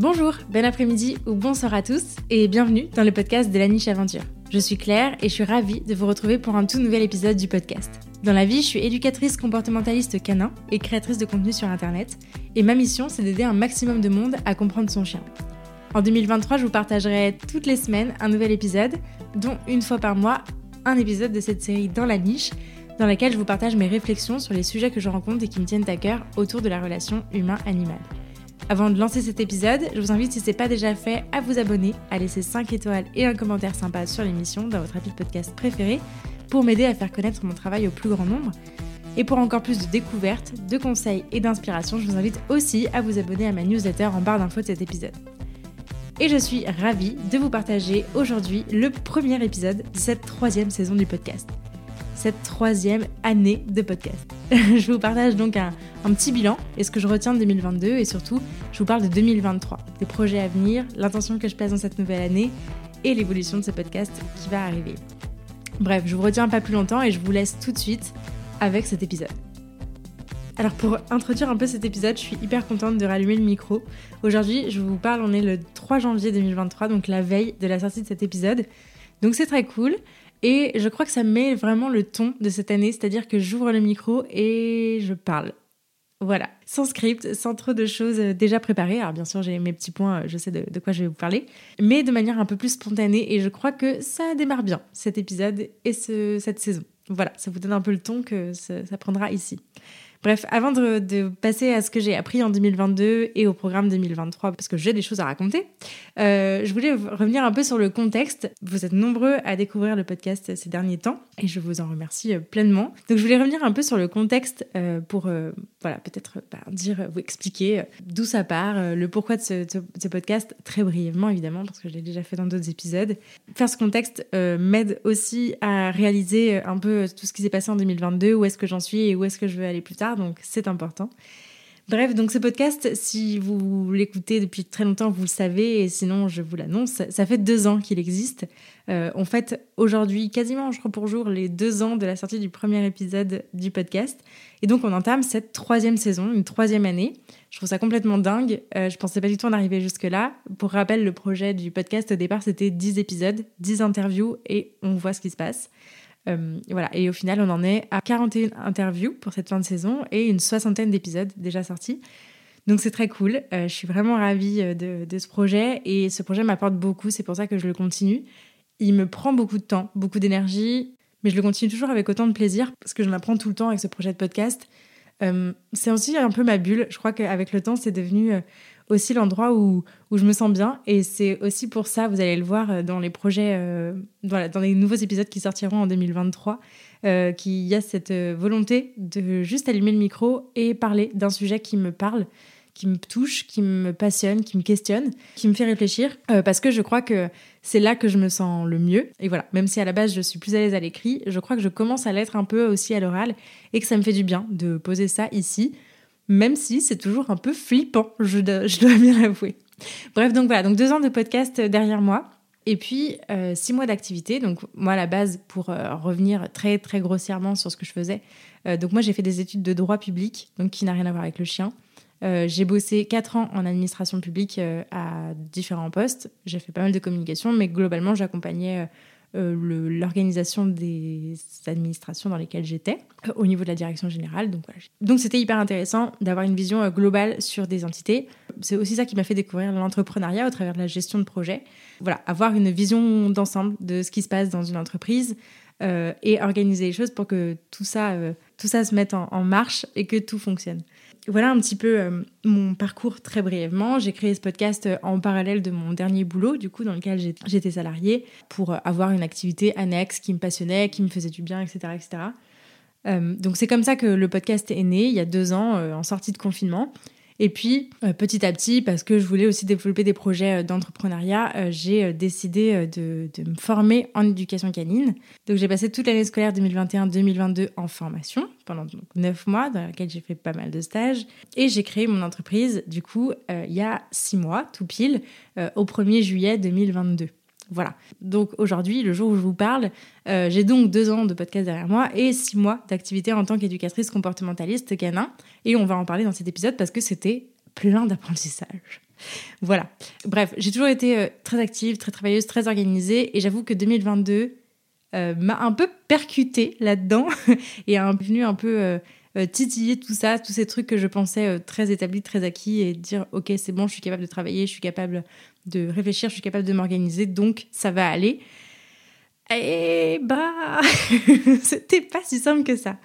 Bonjour, bon après-midi ou bonsoir à tous et bienvenue dans le podcast de la niche aventure. Je suis Claire et je suis ravie de vous retrouver pour un tout nouvel épisode du podcast. Dans la vie, je suis éducatrice comportementaliste canin et créatrice de contenu sur internet et ma mission c'est d'aider un maximum de monde à comprendre son chien. En 2023, je vous partagerai toutes les semaines un nouvel épisode, dont une fois par mois un épisode de cette série dans la niche dans laquelle je vous partage mes réflexions sur les sujets que je rencontre et qui me tiennent à cœur autour de la relation humain-animal. Avant de lancer cet épisode, je vous invite, si ce n'est pas déjà fait, à vous abonner, à laisser 5 étoiles et un commentaire sympa sur l'émission dans votre appli de podcast préféré pour m'aider à faire connaître mon travail au plus grand nombre. Et pour encore plus de découvertes, de conseils et d'inspiration, je vous invite aussi à vous abonner à ma newsletter en barre d'infos de cet épisode. Et je suis ravie de vous partager aujourd'hui le premier épisode de cette troisième saison du podcast cette troisième année de podcast. je vous partage donc un, petit bilan et ce que je retiens de 2022 et surtout, je vous parle de 2023, des projets à venir, l'intention que je place dans cette nouvelle année et l'évolution de ce podcast qui va arriver. Bref, je vous retiens pas plus longtemps et je vous laisse tout de suite avec cet épisode. Alors pour introduire un peu cet épisode, je suis hyper contente de rallumer le micro. Aujourd'hui, je vous parle, on est le 3 janvier 2023, donc la veille de la sortie de cet épisode. Donc c'est très cool. Et je crois que ça met vraiment le ton de cette année, c'est-à-dire que j'ouvre le micro et je parle. Voilà, sans script, sans trop de choses euh, déjà préparées. Alors bien sûr, j'ai mes petits points, je sais de, quoi je vais vous parler, mais de manière un peu plus spontanée et je crois que ça démarre bien cet épisode et cette saison. Voilà, ça vous donne un peu le ton que ça prendra ici. Bref, avant de, passer à ce que j'ai appris en 2022 et au programme 2023, parce que j'ai des choses à raconter, euh, je voulais revenir un peu sur le contexte. Vous êtes nombreux à découvrir le podcast ces derniers temps et je vous en remercie euh, pleinement. Donc je voulais revenir un peu sur le contexte euh, pour, voilà, peut-être bah, dire, vous expliquer d'où ça part, le pourquoi de ce, podcast, très brièvement évidemment, parce que je l'ai déjà fait dans d'autres épisodes. Faire ce contexte m'aide aussi à réaliser un peu tout ce qui s'est passé en 2022, où est-ce que j'en suis et où est-ce que je veux aller plus tard donc c'est important. Bref, donc ce podcast, si vous l'écoutez depuis très longtemps, vous le savez, et sinon je vous l'annonce, ça fait deux ans qu'il existe. Euh, on fête aujourd'hui quasiment, crois pour jour, les deux ans de la sortie du premier épisode du podcast. Et donc on entame cette troisième saison, une troisième année. Je trouve ça complètement dingue. Euh, je pensais pas du tout en arriver jusque-là. Pour rappel, le projet du podcast au départ, c'était 10 épisodes, 10 interviews, et on voit ce qui se passe. Euh, voilà. Et au final, on en est à 41 interviews pour cette fin de saison et une soixantaine d'épisodes déjà sortis. Donc c'est très cool. Euh, je suis vraiment ravie euh, de, ce projet et ce projet m'apporte beaucoup. C'est pour ça que je le continue. Il me prend beaucoup de temps, beaucoup d'énergie, mais je le continue toujours avec autant de plaisir parce que j'en apprends tout le temps avec ce projet de podcast. c'est aussi un peu ma bulle. Je crois qu'avec le temps, c'est devenu aussi l'endroit où, où je me sens bien. Et c'est aussi pour ça, vous allez le voir euh, dans les projets, euh, voilà, dans les nouveaux épisodes qui sortiront en 2023, euh, qu'il y a cette volonté de juste allumer le micro et parler d'un sujet qui me parle qui me touche, qui me passionne, qui me questionne, qui me fait réfléchir, parce que je crois que c'est là que je me sens le mieux. Et voilà, même si à la base je suis plus à l'aise à l'écrit, je crois que je commence à l'être un peu aussi à l'oral et que ça me fait du bien de poser ça ici même si c'est toujours un peu flippant, je dois, bien l'avouer. Bref, donc voilà, donc deux ans de podcast derrière moi. Et puis euh, six mois d'activité. Donc moi à la base, pour euh, revenir très très grossièrement sur ce que je faisais, euh, donc moi j'ai fait des études de droit public, donc qui n'a rien à voir avec le chien. j'ai bossé quatre ans en administration publique à différents postes. J'ai fait pas mal de communication, mais globalement j'accompagnais euh, l'organisation des administrations dans lesquelles j'étais euh, au niveau de la direction générale. Donc voilà. Donc c'était hyper intéressant d'avoir une vision euh, globale sur des entités. C'est aussi ça qui m'a fait découvrir l'entrepreneuriat au travers de la gestion de projet. Voilà, avoir une vision d'ensemble de ce qui se passe dans une entreprise et organiser les choses pour que tout ça, tout ça se mette en marche et que tout fonctionne. Voilà un petit peu euh, mon parcours très brièvement. J'ai créé ce podcast euh, en parallèle de mon dernier boulot, du coup, dans lequel j'étais salariée, pour euh, avoir une activité annexe qui me passionnait, qui me faisait du bien, etc. etc. donc c'est comme ça que le podcast est né, il y a deux ans, en sortie de confinement. Et puis, euh, petit à petit, parce que je voulais aussi développer des projets euh, d'entrepreneuriat, euh, j'ai décidé de, me former en éducation canine. Donc, j'ai passé toute l'année scolaire 2021-2022 en formation pendant neuf mois, dans laquelle j'ai fait pas mal de stages. Et j'ai créé mon entreprise, du coup, il y a six mois, tout pile, au 1er juillet 2022. Voilà. Donc aujourd'hui, le jour où je vous parle, euh, j'ai donc deux ans de podcast derrière moi et six mois d'activité en tant qu'éducatrice comportementaliste canin. Et on va en parler dans cet épisode parce que c'était plein d'apprentissage. voilà. Bref, j'ai toujours été très active, très travailleuse, très organisée. Et j'avoue que 2022 m'a un peu percutée là-dedans et est venu un peu titiller tout ça, tous ces trucs que je pensais très établis, très acquis et dire ok c'est bon, je suis capable de travailler, je suis capable de réfléchir, je suis capable de m'organiser, donc ça va aller. Et bah, c'était pas si simple que ça.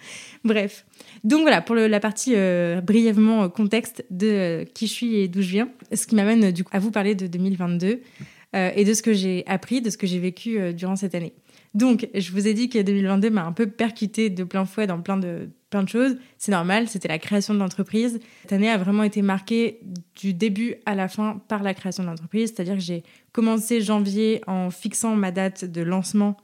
Bref. Donc voilà, pour la partie euh, brièvement euh, contexte de euh, qui je suis et d'où je viens, ce qui m'amène du coup à vous parler de 2022 et de ce que j'ai appris, de ce que j'ai vécu durant cette année. Donc, je vous ai dit que 2022 m'a un peu percuté de plein fouet dans plein de, plein de choses. C'est normal, c'était la création de l'entreprise. Cette année a vraiment été marquée du début à la fin par la création de l'entreprise. C'est-à-dire que j'ai commencé janvier en fixant ma date de lancement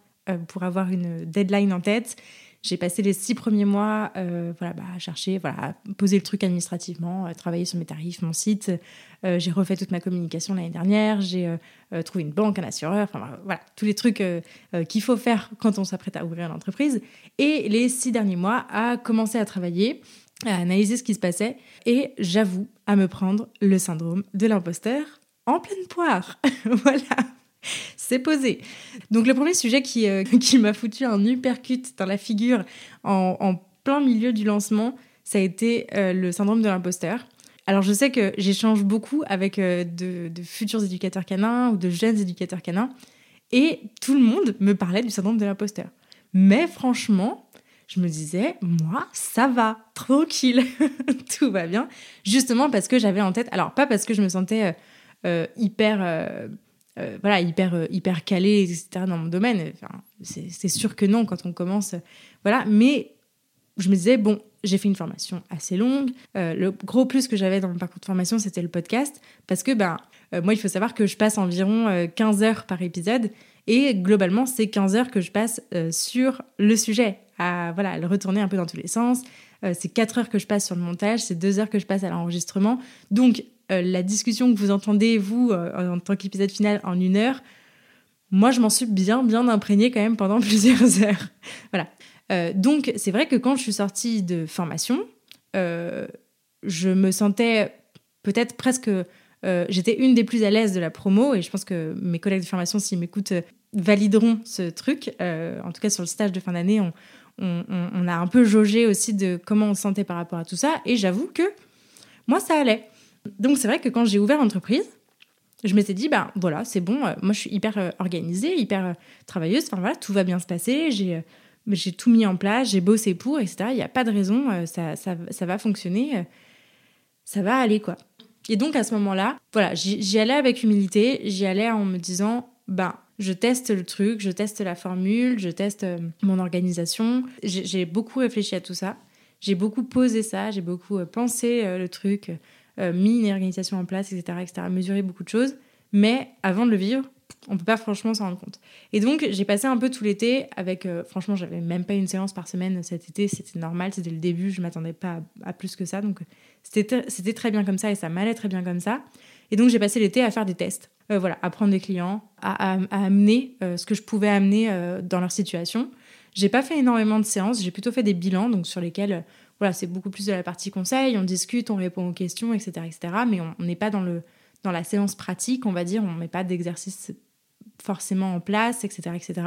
pour avoir une deadline en tête. J'ai passé les six premiers mois euh, voilà, bah, à chercher, voilà, à poser le truc administrativement, à travailler sur mes tarifs, mon site. Euh, j'ai refait toute ma communication l'année dernière. J'ai euh, trouvé une banque, un assureur. Enfin voilà, tous les trucs qu'il faut faire quand on s'apprête à ouvrir une entreprise. Et les six derniers mois, à commencer à travailler, à analyser ce qui se passait. Et j'avoue à me prendre le syndrome de l'imposteur en pleine poire. voilà c'est posé. Donc le premier sujet qui, euh, qui m'a foutu un uppercut dans la figure en, plein milieu du lancement, ça a été euh, le syndrome de l'imposteur. Alors je sais que j'échange beaucoup avec euh, de, futurs éducateurs canins ou de jeunes éducateurs canins, et tout le monde me parlait du syndrome de l'imposteur. Mais franchement, je me disais, moi, ça va, tranquille, tout va bien. Justement parce que j'avais en tête, alors pas parce que je me sentais hyper euh, voilà, hyper, euh, hyper calé, etc., dans mon domaine. C'est sûr que non quand on commence. voilà, mais je me disais, bon, j'ai fait une formation assez longue. Euh, le gros plus que j'avais dans mon parcours de formation, c'était le podcast. Parce que, ben, moi, il faut savoir que je passe environ 15 heures par épisode. Et globalement, c'est 15 heures que je passe sur le sujet, à, voilà, le retourner un peu dans tous les sens. c'est 4 heures que je passe sur le montage, c'est 2 heures que je passe à l'enregistrement. Donc, euh, la discussion que vous entendez, vous, euh, en tant qu'épisode final, en une heure, moi, je m'en suis bien, bien imprégnée quand même pendant plusieurs heures. voilà. Euh, donc, c'est vrai que quand je suis sortie de formation, je me sentais peut-être presque... J'étais une des plus à l'aise de la promo et je pense que mes collègues de formation, s'ils m'écoutent, valideront ce truc. en tout cas, sur le stage de fin d'année, on, on, a un peu jaugé aussi de comment on se sentait par rapport à tout ça. Et j'avoue que moi, ça allait. Donc c'est vrai que quand j'ai ouvert l'entreprise, je m'étais dit, ben voilà, c'est bon, euh, moi je suis hyper euh, organisée, hyper euh, travailleuse, enfin voilà, tout va bien se passer, j'ai j'ai tout mis en place, j'ai bossé pour, etc. Il n'y a pas de raison, ça, ça, ça, va fonctionner, ça va aller quoi. Et donc à ce moment-là, voilà, j'y allais avec humilité, j'y allais en me disant, ben je teste le truc, je teste la formule, je teste mon organisation. J'ai beaucoup réfléchi à tout ça, j'ai beaucoup posé ça, j'ai beaucoup pensé le truc mis une organisation en place, etc., etc., mesurer beaucoup de choses. Mais avant de le vivre, on peut pas franchement s'en rendre compte. Et donc, j'ai passé un peu tout l'été avec, euh, franchement, j'avais même pas une séance par semaine cet été, c'était normal, c'était le début, je m'attendais pas à, plus que ça, donc c'était très bien comme ça et ça m'allait très bien comme ça. Et donc, j'ai passé l'été à faire des tests, euh, voilà, à prendre des clients, à, à, amener ce que je pouvais amener dans leur situation. J'ai pas fait énormément de séances, j'ai plutôt fait des bilans, donc sur lesquels voilà, c'est beaucoup plus de la partie conseil, on discute, on répond aux questions, etc. etc. mais on n'est pas dans, le, dans la séance pratique, on va dire, on ne met pas d'exercice forcément en place, etc. etc.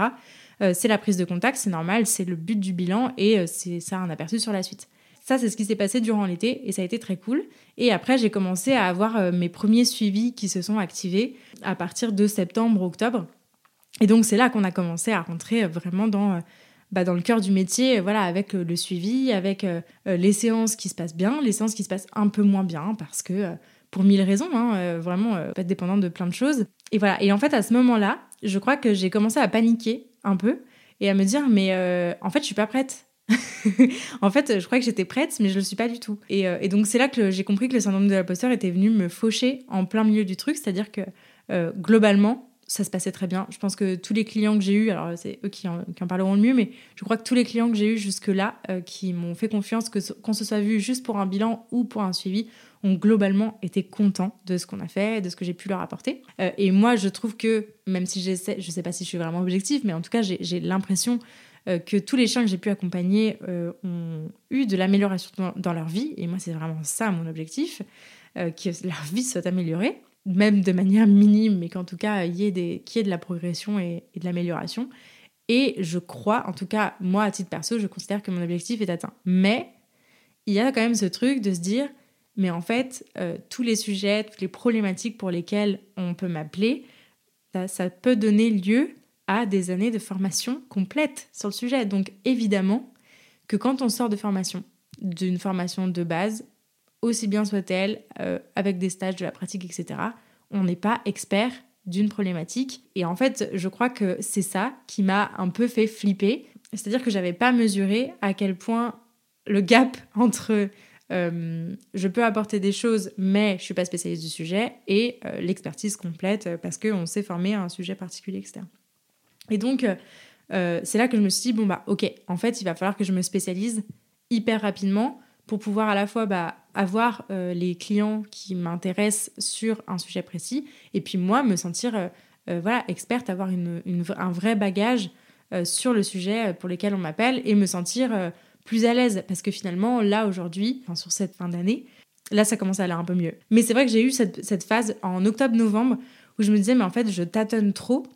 Euh, c'est la prise de contact, c'est normal, c'est le but du bilan et euh, c'est ça un aperçu sur la suite. Ça, c'est ce qui s'est passé durant l'été et ça a été très cool. Et après, j'ai commencé à avoir euh, mes premiers suivis qui se sont activés à partir de septembre, octobre. Et donc, c'est là qu'on a commencé à rentrer vraiment dans bah, dans le cœur du métier, voilà, avec euh, le suivi, avec euh, euh, les séances qui se passent bien, les séances qui se passent un peu moins bien, parce que pour mille raisons, hein, vraiment, pas dépendant de plein de choses. Et voilà. Et en fait, à ce moment-là, je crois que j'ai commencé à paniquer un peu et à me dire, mais en fait, je suis pas prête. en fait, je crois que j'étais prête, mais je le suis pas du tout. Et donc, c'est là que j'ai compris que le syndrome de l'imposteur était venu me faucher en plein milieu du truc, c'est-à-dire que globalement, ça se passait très bien. Je pense que tous les clients que j'ai eus, alors c'est eux qui en, parleront le mieux, mais je crois que tous les clients que j'ai eus jusque-là, euh, qui m'ont fait confiance, que qu'on se soit vu juste pour un bilan ou pour un suivi, ont globalement été contents de ce qu'on a fait, de ce que j'ai pu leur apporter. Euh, et moi, je trouve que, même si j'essaie, je sais pas si je suis vraiment objective, mais en tout cas, j'ai l'impression euh, que tous les chiens que j'ai pu accompagner ont eu de l'amélioration dans, leur vie. Et moi, c'est vraiment ça mon objectif, que leur vie soit améliorée. Même de manière minime, mais qu'en tout cas, il y ait, de la progression et, de l'amélioration. Et je crois, en tout cas, moi, à titre perso, je considère que mon objectif est atteint. Mais il y a quand même ce truc de se dire, mais en fait, euh, tous les sujets, toutes les problématiques pour lesquelles on peut m'appeler, ça, peut donner lieu à des années de formation complète sur le sujet. Donc évidemment que quand on sort de formation, d'une formation de base, aussi bien soit-elle, euh, avec des stages de la pratique, etc., on n'est pas expert d'une problématique. Et en fait, je crois que c'est ça qui m'a un peu fait flipper. C'est-à-dire que j'avais pas mesuré à quel point le gap entre euh, je peux apporter des choses, mais je suis pas spécialiste du sujet, et euh, l'expertise complète parce qu'on s'est formé à un sujet particulier, etc. Et donc, c'est là que je me suis dit, bon, bah, ok, en fait, il va falloir que je me spécialise hyper rapidement pour pouvoir à la fois bah, avoir euh, les clients qui m'intéressent sur un sujet précis et puis moi me sentir euh, euh, voilà experte, avoir une, un vrai bagage sur le sujet pour lequel on m'appelle et me sentir plus à l'aise parce que finalement là aujourd'hui, sur cette fin d'année, là ça commence à aller un peu mieux. Mais c'est vrai que j'ai eu cette, cette phase en octobre-novembre où je me disais mais en fait je tâtonne trop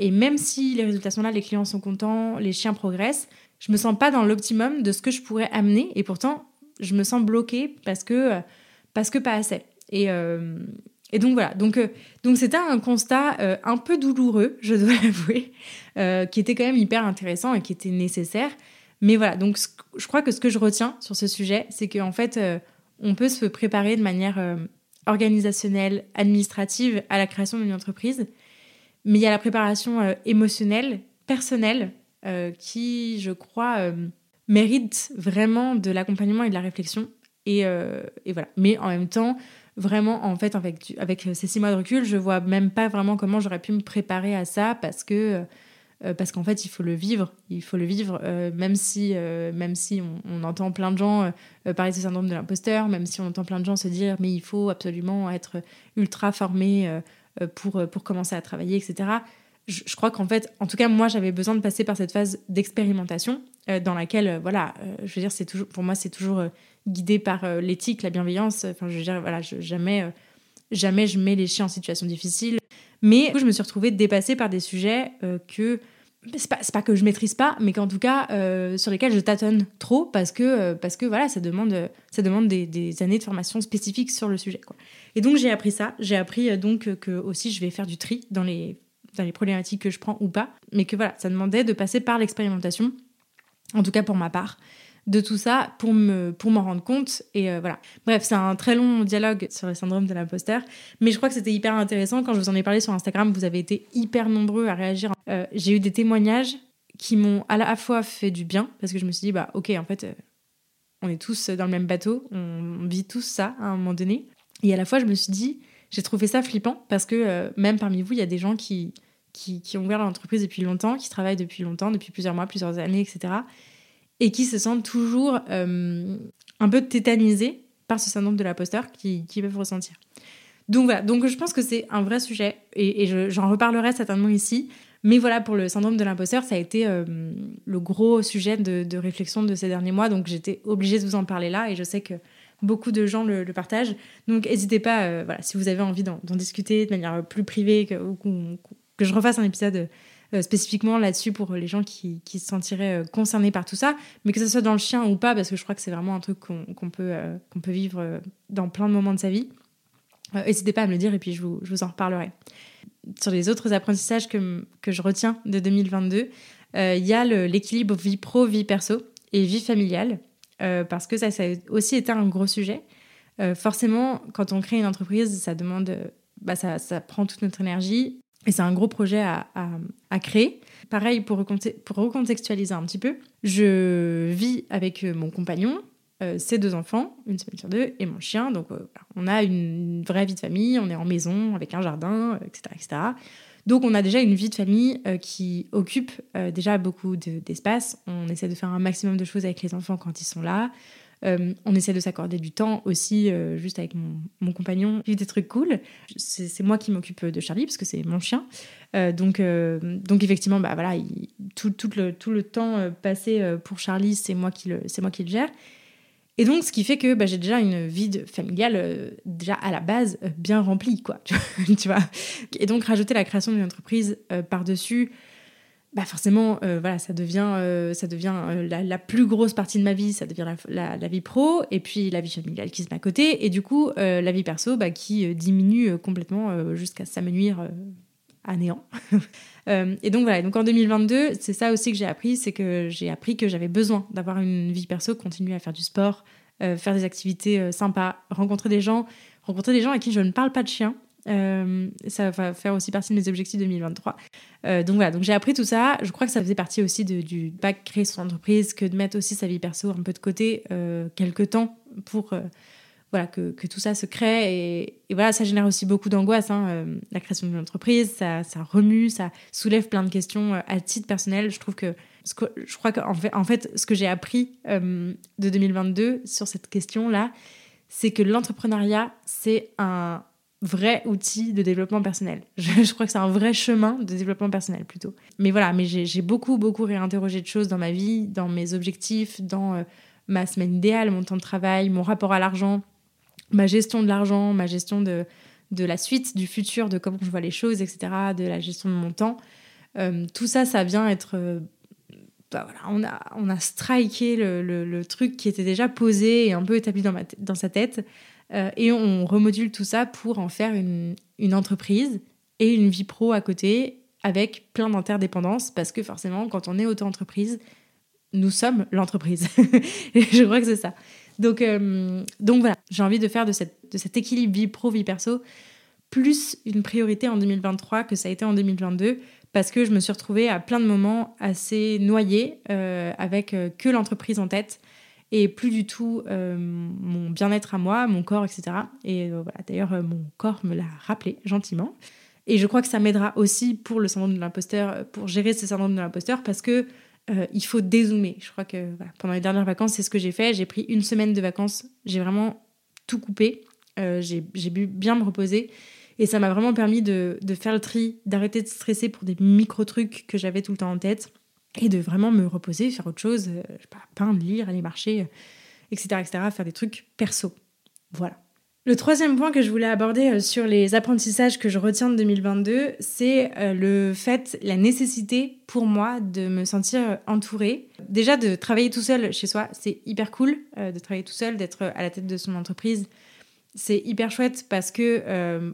et même si les résultats sont là, les clients sont contents, les chiens progressent, je me sens pas dans l'optimum de ce que je pourrais amener et pourtant je me sens bloquée parce que, parce que pas assez. Et, euh, et donc voilà, donc euh, donc c'était un constat euh, un peu douloureux, je dois l'avouer, qui était quand même hyper intéressant et qui était nécessaire. Mais voilà, donc je crois que ce que je retiens sur ce sujet, c'est qu'en fait, on peut se préparer de manière organisationnelle, administrative à la création d'une entreprise, mais il y a la préparation émotionnelle, personnelle, qui, je crois, mérite vraiment de l'accompagnement et de la réflexion. Et, euh, et, voilà. Mais en même temps, vraiment, en fait, avec, avec ces six mois de recul, je vois même pas vraiment comment j'aurais pu me préparer à ça parce que. Euh, parce qu'en fait, il faut le vivre. Il faut le vivre, euh, même si, même si on, entend plein de gens parler de ce syndrome de l'imposteur, même si on entend plein de gens se dire mais il faut absolument être ultra formé pour, pour commencer à travailler, etc. Je, crois qu'en fait, en tout cas, moi, j'avais besoin de passer par cette phase d'expérimentation euh, dans laquelle, euh, voilà, euh, je veux dire, c'est toujours, pour moi, c'est toujours guidé par l'éthique, la bienveillance. Enfin, je veux dire, voilà, jamais, jamais je mets les chiens en situation difficile. Mais du coup, je me suis retrouvée dépassée par des sujets que c'est pas, pas, que je maîtrise pas, mais qu'en tout cas sur lesquels je tâtonne trop parce que parce que voilà, ça demande ça demande des, années de formation spécifiques sur le sujet. Quoi. Et donc j'ai appris ça. J'ai appris donc que aussi je vais faire du tri dans les dans les problématiques que je prends ou pas, mais que voilà, ça demandait de passer par l'expérimentation en tout cas pour ma part, de tout ça pour me pour m'en rendre compte et euh, voilà. Bref, c'est un très long dialogue sur le syndrome de l'imposteur, mais je crois que c'était hyper intéressant quand je vous en ai parlé sur Instagram, vous avez été hyper nombreux à réagir. Euh, j'ai eu des témoignages qui m'ont à la fois fait du bien parce que je me suis dit bah OK, en fait euh, on est tous dans le même bateau, on vit tous ça à un moment donné et à la fois je me suis dit j'ai trouvé ça flippant parce que même parmi vous, il y a des gens qui qui, ont ouvert leur entreprise depuis longtemps, qui travaillent depuis longtemps, depuis plusieurs mois, plusieurs années, etc. Et qui se sentent toujours euh, un peu tétanisés par ce syndrome de l'imposteur qu'ils qui peuvent ressentir. Donc voilà, donc je pense que c'est un vrai sujet et, j'en reparlerai certainement ici. Mais voilà, pour le syndrome de l'imposteur, ça a été euh, le gros sujet de, réflexion de ces derniers mois. Donc j'étais obligée de vous en parler là et je sais que beaucoup de gens le, partagent. Donc n'hésitez pas, euh, voilà, si vous avez envie d'en discuter de manière plus privée ou que je refasse un épisode euh, spécifiquement là-dessus pour les gens qui, se sentiraient euh, concernés par tout ça, mais que ce soit dans le chien ou pas, parce que je crois que c'est vraiment un truc qu'on peut, euh, qu'on peut vivre dans plein de moments de sa vie. N'hésitez pas à me le dire et puis je vous, je vous en reparlerai. Sur les autres apprentissages que, que je retiens de 2022, il y a l'équilibre vie pro, vie perso et vie familiale, parce que ça, ça a aussi été un gros sujet. forcément, quand on crée une entreprise, ça demande, bah, ça, ça prend toute notre énergie et c'est un gros projet à, à, créer. Pareil, pour, pour, recontextualiser un petit peu, je vis avec euh, mon compagnon, euh, ses deux enfants, une semaine sur deux, et mon chien. Donc, euh, on a une vraie vie de famille, on est en maison, avec un jardin, etc. etc. Donc, on a déjà une vie de famille qui occupe déjà beaucoup d'espace. on essaie de faire un maximum de choses avec les enfants quand ils sont là. Euh, on essaie de s'accorder du temps aussi, euh, juste avec mon, compagnon, vivre des trucs cool. C'est moi qui m'occupe de Charlie parce que c'est mon chien. Euh, donc, donc effectivement, bah voilà, tout, le, tout le temps passé pour Charlie, c'est moi qui le, moi qui le gère. Et donc, ce qui fait que bah, j'ai déjà une vie familiale, déjà à la base, bien remplie, quoi. tu vois Et donc, rajouter la création d'une entreprise par-dessus, bah forcément, voilà, ça devient, ça devient la, plus grosse partie de ma vie, ça devient la, la, vie pro, et puis la vie familiale qui se met à côté, et du coup, la vie perso bah, qui diminue complètement jusqu'à s'amenuire à néant. et donc voilà, donc en 2022, c'est ça aussi que j'ai appris, c'est que j'ai appris que j'avais besoin d'avoir une vie perso, continuer à faire du sport, faire des activités sympas, rencontrer des gens, rencontrer des gens à qui je ne parle pas de chiens. ça va faire aussi partie de mes objectifs 2023. donc voilà, donc j'ai appris tout ça. Je crois que ça faisait partie aussi du pas créer son entreprise, que de mettre aussi sa vie perso un peu de côté quelques temps pour voilà, que, tout ça se crée. Et, voilà, ça génère aussi beaucoup d'angoisse. Hein, euh, la création d'une entreprise, ça, remue, ça soulève plein de questions euh, à titre personnel. Je trouve que, je crois qu'en en fait, ce que j'ai appris euh, de 2022 sur cette question-là, c'est que l'entrepreneuriat, c'est un vrai outil de développement personnel. Je, crois que c'est un vrai chemin de développement personnel plutôt. Mais voilà, mais j'ai beaucoup, beaucoup réinterrogé de choses dans ma vie, dans mes objectifs, dans ma semaine idéale, mon temps de travail, mon rapport à l'argent ma gestion de l'argent, ma gestion de, de la suite, du futur, de comment je vois les choses, etc., de la gestion de mon temps. Euh, tout ça, ça vient être... Euh, bah voilà, on a, on a striké le, le, truc qui était déjà posé et un peu établi dans, ma dans sa tête. Euh, et on remodule tout ça pour en faire une, entreprise et une vie pro à côté avec plein d'interdépendances parce que forcément, quand on est auto-entreprise, nous sommes l'entreprise. je crois que c'est ça. Donc, euh, donc voilà, j'ai envie de faire de, cet équilibre vie pro, vie perso, plus une priorité en 2023 que ça a été en 2022, parce que je me suis retrouvée à plein de moments assez noyée, euh, avec que l'entreprise en tête, et plus du tout mon bien-être à moi, mon corps, etc. Et voilà, d'ailleurs, mon corps me l'a rappelé gentiment. Et je crois que ça m'aidera aussi pour le syndrome de l'imposteur, pour gérer ce syndrome de l'imposteur, parce que euh, il faut dézoomer. Je crois que pendant les dernières vacances, c'est ce que j'ai fait. J'ai pris une semaine de vacances. J'ai vraiment tout coupé. Euh, j'ai pu bien me reposer. Et ça m'a vraiment permis de, faire le tri, d'arrêter de stresser pour des micro-trucs que j'avais tout le temps en tête. Et de vraiment me reposer, faire autre chose. Euh, je sais peindre, lire, aller marcher, etc., etc. Faire des trucs perso. Voilà. Le troisième point que je voulais aborder euh, sur les apprentissages que je retiens de 2022, c'est euh, le fait, la nécessité pour moi de me sentir entourée. Déjà de travailler tout seul chez soi, c'est hyper cool euh, de travailler tout seul, d'être à la tête de son entreprise. C'est hyper chouette parce que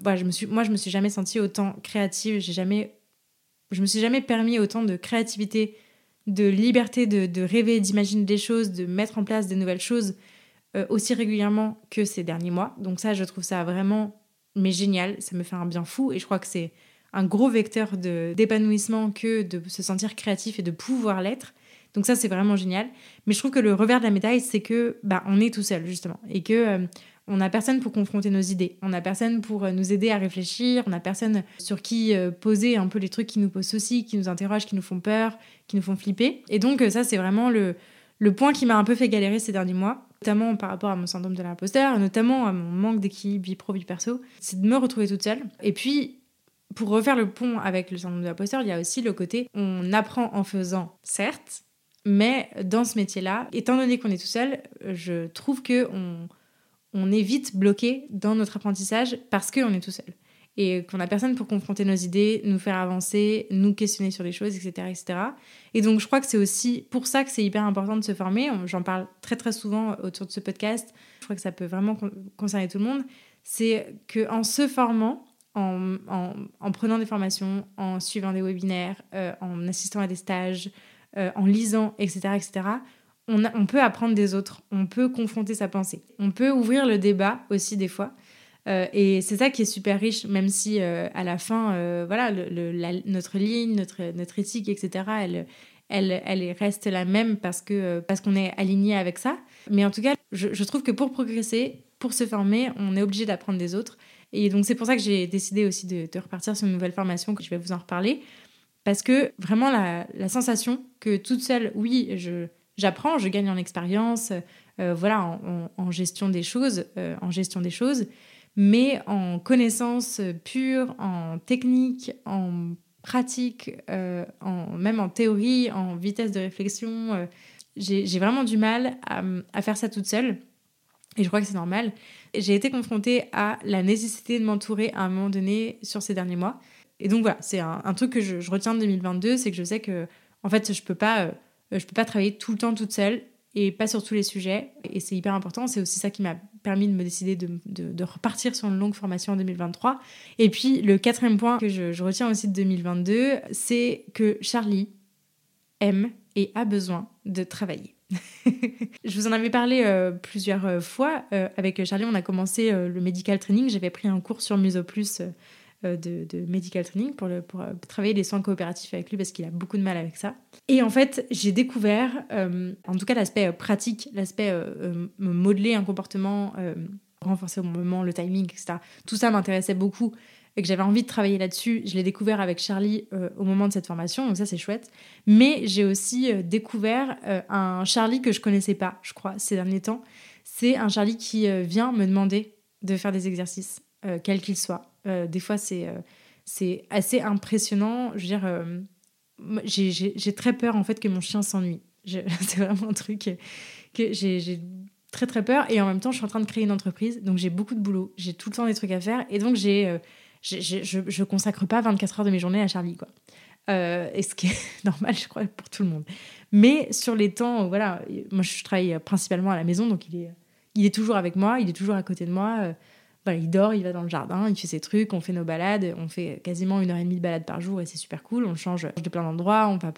voilà, je me suis, moi je me suis jamais sentie autant créative, j'ai jamais, je me suis jamais permis autant de créativité, de liberté de, rêver, d'imaginer des choses, de mettre en place de nouvelles choses euh, aussi régulièrement que ces derniers mois. Donc ça, je trouve ça vraiment mais génial. Ça me fait un bien fou et je crois que c'est un gros vecteur d'épanouissement que de se sentir créatif et de pouvoir l'être. Donc ça, c'est vraiment génial. Mais je trouve que le revers de la médaille, c'est que bah, on est tout seul justement et que euh, on n'a personne pour confronter nos idées. On n'a personne pour euh, nous aider à réfléchir. On n'a personne sur qui poser un peu les trucs qui nous posent soucis, qui nous interrogent, qui nous font peur, qui nous font flipper. Et donc ça, c'est vraiment le, le point qui m'a un peu fait galérer ces derniers mois notamment par rapport à mon syndrome de l'imposteur, notamment à mon manque d'équilibre vie pro vie perso, c'est de me retrouver toute seule. Et puis pour refaire le pont avec le syndrome de l'imposteur, il y a aussi le côté on apprend en faisant, certes, mais dans ce métier-là, étant donné qu'on est tout seul, je trouve que on, on est vite bloqué dans notre apprentissage parce qu'on est tout seul et qu'on n'a personne pour confronter nos idées, nous faire avancer, nous questionner sur les choses, etc. etc. Et donc je crois que c'est aussi pour ça que c'est hyper important de se former. J'en parle très très souvent autour de ce podcast. Je crois que ça peut vraiment concerner tout le monde. C'est qu'en se formant, en, en, prenant des formations, en suivant des webinaires, euh, en assistant à des stages, euh, en lisant, etc., etc., on, peut apprendre des autres, on peut confronter sa pensée, on peut ouvrir le débat aussi des fois. Euh, et c'est ça qui est super riche, même si euh, à la fin, euh, voilà, notre ligne, notre, notre éthique, etc., elle, elle, elle reste la même parce que parce qu'on est aligné avec ça. Mais en tout cas, je, trouve que pour progresser, pour se former, on est obligé d'apprendre des autres. Et donc c'est pour ça que j'ai décidé aussi de, de, repartir sur une nouvelle formation, que je vais vous en reparler. Parce que vraiment la, la sensation que toute seule, oui, je, j'apprends, je gagne en expérience, voilà, en, gestion des choses, en gestion des choses mais en connaissance pure, en technique, en pratique, euh, même en théorie, en vitesse de réflexion. Euh, j'ai vraiment du mal à, faire ça toute seule. Et je crois que c'est normal. J'ai été confrontée à la nécessité de m'entourer à un moment donné sur ces derniers mois. Et donc voilà, c'est un, truc que je, retiens de 2022, c'est que je sais que en fait, je peux pas, euh, je peux pas travailler tout le temps toute seule et pas sur tous les sujets. Et c'est hyper important. C'est aussi ça qui m'a permis de me décider de, de, repartir sur une longue formation en 2023. Et puis le quatrième point que je, retiens aussi de 2022, c'est que Charlie aime et a besoin de travailler. je vous en avais parlé euh, plusieurs euh, fois. Euh, avec Charlie, on a commencé le medical training. J'avais pris un cours sur Muso Plus de, de, medical training pour, pour travailler les soins coopératifs avec lui parce qu'il a beaucoup de mal avec ça. Et en fait, j'ai découvert, en tout cas l'aspect pratique, l'aspect modeler un comportement, renforcer au moment, le timing, etc. Tout ça m'intéressait beaucoup et que j'avais envie de travailler là-dessus. Je l'ai découvert avec Charlie euh, au moment de cette formation, donc ça c'est chouette. Mais j'ai aussi euh, découvert euh, un Charlie que je connaissais pas, je crois, ces derniers temps. C'est un Charlie qui vient me demander de faire des exercices, quels qu'ils soient. Des fois c'est c'est assez impressionnant. Je veux dire, j'ai très peur en fait que mon chien s'ennuie. c'est vraiment un truc que j'ai très très peur et en même temps je suis en train de créer une entreprise donc j'ai beaucoup de boulot j'ai tout le temps des trucs à faire et donc j'ai je, je, consacre pas 24 heures de mes journées à Charlie, quoi. Euh, et ce qui est normal, je crois, pour tout le monde. Mais sur les temps, voilà, moi je travaille principalement à la maison, donc il est, il est toujours avec moi, il est toujours à côté de moi. Euh, voilà, il dort, il va dans le jardin, il fait ses trucs, on fait nos balades, on fait quasiment une heure et demie de balade par jour et c'est super cool. On change de plein d'endroits, on va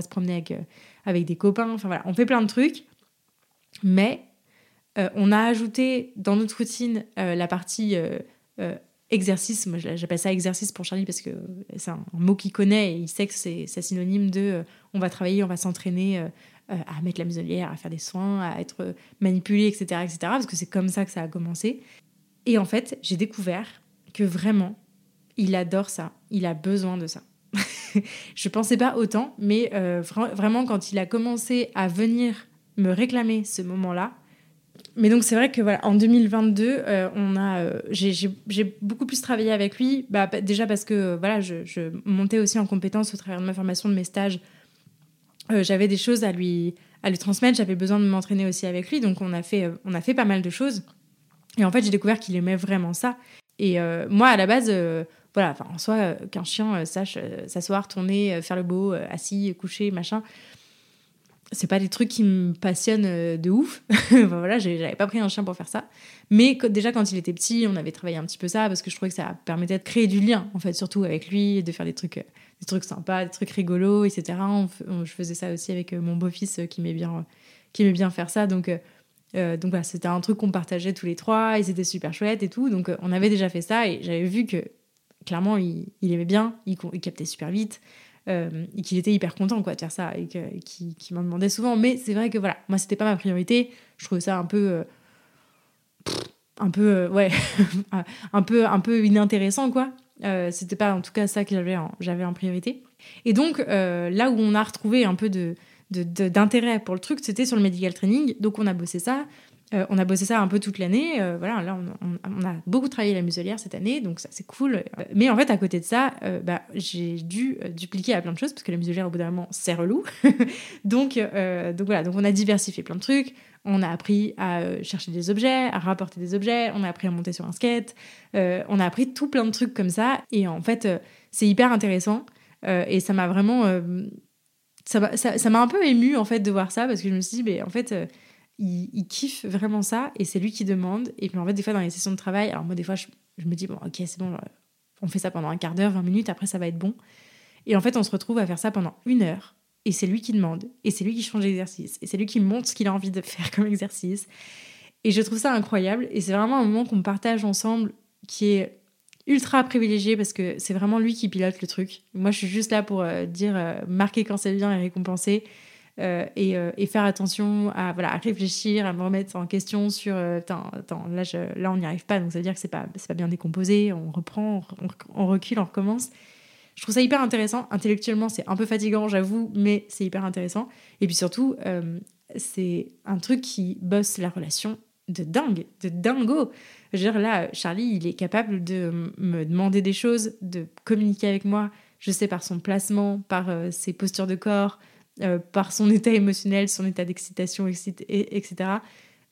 se promener avec, euh, avec des copains. Enfin voilà, on fait plein de trucs. Mais on a ajouté dans notre routine la partie exercice, moi j'appelle ça exercice pour Charlie parce que c'est un, mot qu'il connaît et il sait que c'est synonyme de euh, on va travailler, on va s'entraîner euh, euh, à mettre la muselière, à faire des soins, à être manipulé, etc., etc. Parce que c'est comme ça que ça a commencé. Et en fait, j'ai découvert que vraiment, il adore ça, il a besoin de ça. je pensais pas autant, mais vraiment quand il a commencé à venir me réclamer ce moment-là, mais donc c'est vrai que voilà, en 2022, euh, on a, euh, j'ai beaucoup plus travaillé avec lui. Bah, déjà parce que voilà, je, montais aussi en compétence au travers de ma formation, de mes stages. Euh, j'avais des choses à lui, à lui transmettre. J'avais besoin de m'entraîner aussi avec lui. Donc on a fait, on a fait pas mal de choses. Et en fait, j'ai découvert qu'il aimait vraiment ça. Et moi, à la base, voilà, enfin, en soi, qu'un chien sache s'asseoir, tourner, faire le beau, assis, coucher, machin c'est pas des trucs qui me passionnent euh, de ouf. enfin, voilà, j'avais pas pris un chien pour faire ça. Mais déjà quand il était petit, on avait travaillé un petit peu ça parce que je trouvais que ça permettait de créer du lien, en fait, surtout avec lui, de faire des trucs, des trucs sympas, des trucs rigolos, etc. je faisais ça aussi avec euh, mon beau-fils euh, qui aimait bien, qui aimait bien faire ça. Donc, donc voilà, c'était un truc qu'on partageait tous les trois et c'était super chouette et tout. Donc on avait déjà fait ça et j'avais vu que clairement il, il aimait bien, il, il captait super vite. Euh, et qu'il était hyper content quoi de faire ça et qu'il qui, m'en demandait souvent mais c'est vrai que voilà moi c'était pas ma priorité je trouvais ça un peu euh, un peu euh, ouais un peu un peu inintéressant quoi c'était pas en tout cas ça que j'avais en, j'avais en priorité et donc là où on a retrouvé un peu de d'intérêt pour le truc, c'était sur le medical training. Donc on a bossé ça. Euh, on a bossé ça un peu toute l'année. Euh, voilà, là, on, a beaucoup travaillé la muselière cette année, donc ça, c'est cool. Euh, mais en fait, à côté de ça, bah, j'ai dû dupliquer à plein de choses parce que la muselière, au bout d'un moment, c'est relou. donc, donc voilà, donc on a diversifié plein de trucs. On a appris à chercher des objets, à rapporter des objets. On a appris à monter sur un skate. on a appris tout plein de trucs comme ça. Et en fait, c'est hyper intéressant. et ça m'a vraiment. Ça m'a un peu ému en fait de voir ça parce que je me suis dit, mais en fait il, kiffe vraiment ça et c'est lui qui demande. Et puis en fait, des fois, dans les sessions de travail, alors moi, des fois, je, me dis, bon, ok, c'est bon, euh, on fait ça pendant un quart d'heure, 20 minutes, après, ça va être bon. Et en fait, on se retrouve à faire ça pendant une heure. Et c'est lui qui demande. Et c'est lui qui change l'exercice. Et c'est lui qui montre ce qu'il a envie de faire comme exercice. Et je trouve ça incroyable. Et c'est vraiment un moment qu'on partage ensemble qui est ultra privilégié parce que c'est vraiment lui qui pilote le truc. Moi, je suis juste là pour euh, dire, euh, marquer quand c'est bien et récompenser. Euh, et, faire attention à, voilà, réfléchir, à me remettre en question sur euh, attends, là, là on n'y arrive pas, donc ça veut dire que c'est pas, pas bien décomposé, on reprend, on, recule, on recommence. Je trouve ça hyper intéressant. Intellectuellement, c'est un peu fatigant, j'avoue, mais c'est hyper intéressant. Et puis surtout, c'est un truc qui bosse la relation de dingue, de dingo. Je veux dire, là, Charlie, il est capable de me demander des choses, de communiquer avec moi, je sais, par son placement, par ses postures de corps, par son état émotionnel, son état d'excitation, etc.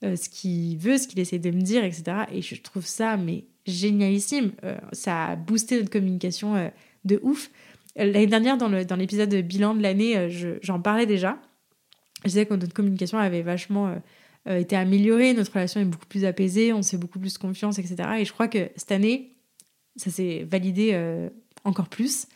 ce qu'il veut, ce qu'il essaie de me dire, etc. Et je trouve ça mais génialissime. ça a boosté notre communication de ouf. L'année dernière, dans l'épisode dans bilan de l'année, j'en parlais déjà. Je disais que notre communication avait vachement été améliorée, notre relation est beaucoup plus apaisée, on se fait beaucoup plus confiance, etc. Et je crois que cette année, ça s'est validé encore plus.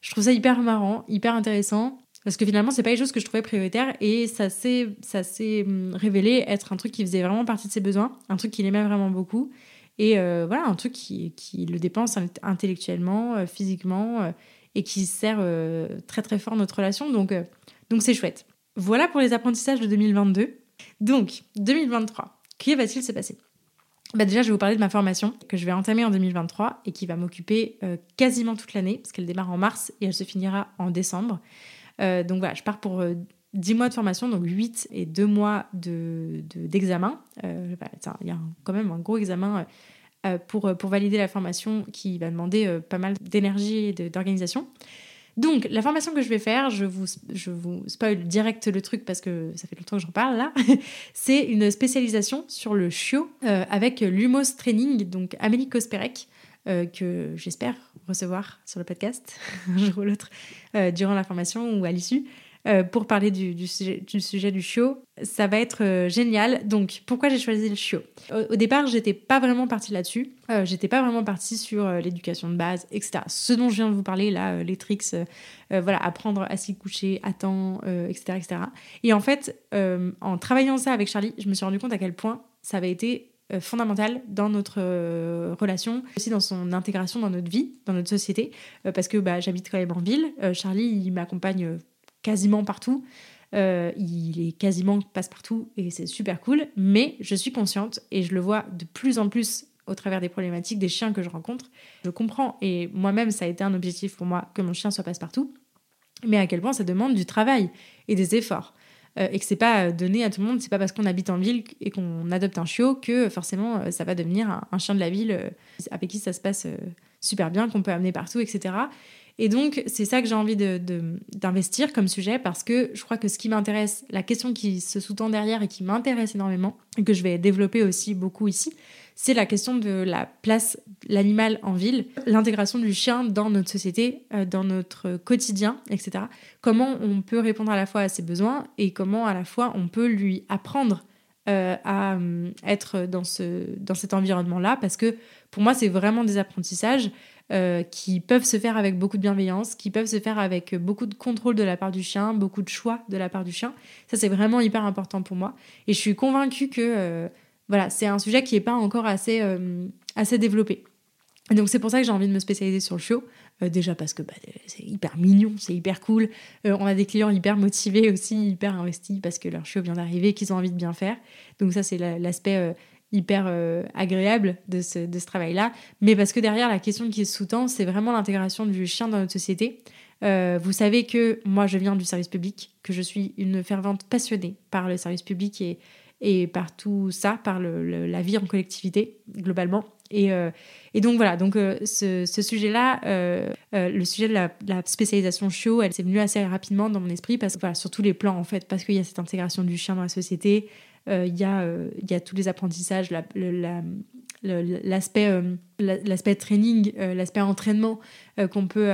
Je trouve ça hyper marrant, hyper intéressant. Parce que finalement, c'est pas les choses que je trouvais prioritaires et ça s'est, s'est hum, révélé être un truc qui faisait vraiment partie de ses besoins, un truc qu'il aimait vraiment beaucoup et euh, voilà, un truc qui, le dépense intellectuellement, euh, physiquement euh, et qui sert très très fort notre relation. Donc, donc c'est chouette. Voilà pour les apprentissages de 2022. Donc, 2023, que va-t-il se passer? Bah déjà, je vais vous parler de ma formation que je vais entamer en 2023 et qui va m'occuper euh, quasiment toute l'année, parce qu'elle démarre en mars et elle se finira en décembre. Euh, donc voilà, je pars pour 10 euh, mois de formation, donc 8 et 2 mois d'examen. De, il y a quand même un gros examen pour, pour valider la formation qui va demander pas mal d'énergie et d'organisation. Donc, la formation que je vais faire, je vous, je vous spoil direct le truc parce que ça fait longtemps que j'en parle là. c'est une spécialisation sur le chiot euh, avec l'Humos Training, donc Amélie Kosperek, euh, que j'espère recevoir sur le podcast un jour ou l'autre euh, durant la formation ou à l'issue. Euh, pour parler du, sujet, du, chiot. Ça va être euh, génial. Donc, pourquoi j'ai choisi le chiot? Au, départ, j'étais pas vraiment partie là-dessus. Euh, j'étais pas vraiment partie sur l'éducation de base, etc. Ce dont je viens de vous parler là, les tricks, voilà, apprendre à s'y coucher à temps, etc., etc. Et en fait, en travaillant ça avec Charlie, je me suis rendu compte à quel point ça avait été fondamental dans notre relation, aussi dans son intégration dans notre vie, dans notre société, parce que bah, j'habite quand même en ville. Charlie, il m'accompagne quasiment partout. Euh, il est quasiment passe-partout et c'est super cool. Mais je suis consciente et je le vois de plus en plus au travers des problématiques des chiens que je rencontre. Je comprends et moi-même, ça a été un objectif pour moi que mon chien soit passe-partout. Mais à quel point ça demande du travail et des efforts. Euh, et que c'est pas donné à tout le monde, c'est pas parce qu'on habite en ville et qu'on adopte un chiot que forcément euh, ça va devenir un, chien de la ville avec qui ça se passe super bien, qu'on peut amener partout, etc. Et donc, c'est ça que j'ai envie d'investir de, comme sujet parce que je crois que ce qui m'intéresse, la question qui se sous-tend derrière et qui m'intéresse énormément, et que je vais développer aussi beaucoup ici, c'est la question de la place, l'animal en ville, l'intégration du chien dans notre société, euh, dans notre quotidien, etc. Comment on peut répondre à la fois à ses besoins et comment à la fois on peut lui apprendre euh, à euh, être dans, ce, dans cet environnement-là, parce que pour moi, c'est vraiment des apprentissages euh, qui peuvent se faire avec beaucoup de bienveillance, qui peuvent se faire avec beaucoup de contrôle de la part du chien, beaucoup de choix de la part du chien. Ça, c'est vraiment hyper important pour moi. Et je suis convaincue que euh, voilà, c'est un sujet qui n'est pas encore assez, euh, assez développé. Donc c'est pour ça que j'ai envie de me spécialiser sur le chiot. déjà parce que bah, c'est hyper mignon, c'est hyper cool. on a des clients hyper motivés aussi, hyper investis parce que leur chiot vient d'arriver, qu'ils ont envie de bien faire. Donc ça c'est l'aspect hyper euh, agréable de ce, travail-là, mais parce que derrière, la question qui sous-tend, c'est vraiment l'intégration du chien dans notre société. Euh, vous savez que moi, je viens du service public, que je suis une fervente passionnée par le service public et, et par tout ça, par la vie en collectivité, globalement. Et, euh, donc voilà, donc ce, sujet-là, le sujet de la, spécialisation chiot, elle s'est venue assez rapidement dans mon esprit, parce que voilà, sur tous les plans en fait, parce qu'il y a cette intégration du chien dans la société, il y, euh, y, a tous les apprentissages, l'aspect euh, l'aspect training, l'aspect entraînement qu'on peut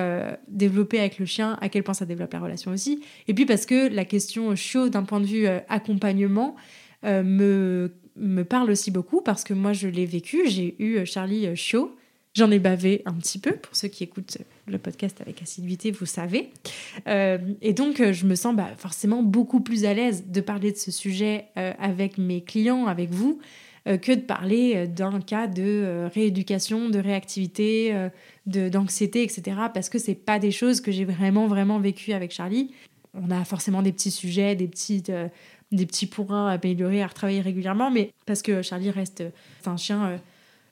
développer avec le chien, à quel point ça développe la relation aussi. Et puis parce que la question chaud d'un point de vue accompagnement me, me parle aussi beaucoup parce que moi je l'ai vécu, j'ai eu Charlie chaud J'en ai bavé un petit peu, pour ceux qui écoutent le podcast avec assiduité, vous savez. Euh, et donc, euh, je me sens bah, forcément beaucoup plus à l'aise de parler de ce sujet euh, avec mes clients, avec vous, que de parler d'un cas de rééducation, de réactivité, d'anxiété, etc. Parce que c'est pas des choses que j'ai vraiment, vraiment vécues avec Charlie. On a forcément des petits sujets, des des petits points à améliorer, à retravailler régulièrement, mais parce que Charlie reste un chien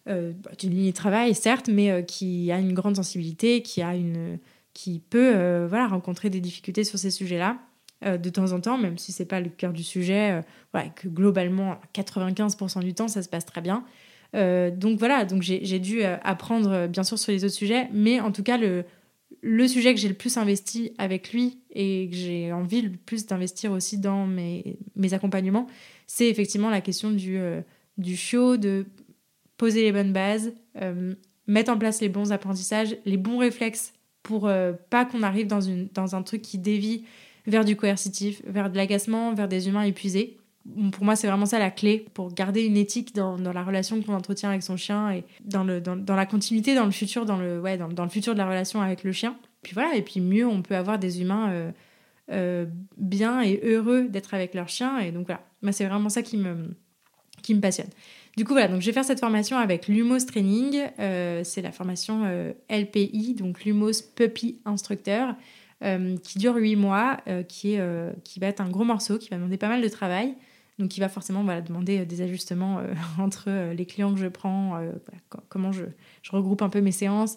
euh, d'une ligne de travail, certes, mais euh, qui a une grande sensibilité, qui, a une, qui peut euh, voilà, rencontrer des difficultés sur ces sujets-là de temps en temps, même si c'est pas le cœur du sujet, que globalement, 95% du temps, ça se passe très bien. donc voilà, donc j'ai dû apprendre bien sûr sur les autres sujets, mais en tout cas, le, le sujet que j'ai le plus investi avec lui et que j'ai envie le plus d'investir aussi dans mes, mes accompagnements, c'est effectivement la question du, du show, de poser les bonnes bases, mettre en place les bons apprentissages, les bons réflexes pour pas qu'on arrive dans, une, dans un truc qui dévie vers du coercitif, vers de l'agacement, vers des humains épuisés. Pour moi, c'est vraiment ça la clé pour garder une éthique dans, dans la relation qu'on entretient avec son chien et dans, le, dans, dans, la continuité, dans le futur, dans le, ouais, dans, dans, le futur de la relation avec le chien. Puis voilà, et puis mieux on peut avoir des humains euh, euh, bien et heureux d'être avec leur chien. Et donc voilà, moi, c'est vraiment ça qui me, qui me passionne. Du coup, voilà, donc je vais faire cette formation avec Lumos Training. Euh, c'est la formation LPI, donc Lumos Puppy Instructeur. Euh, qui dure 8 mois, euh, qui, euh, va être un gros morceau, qui va demander pas mal de travail. Donc, qui va forcément voilà, demander des ajustements entre les clients que je prends, comment je, regroupe un peu mes séances,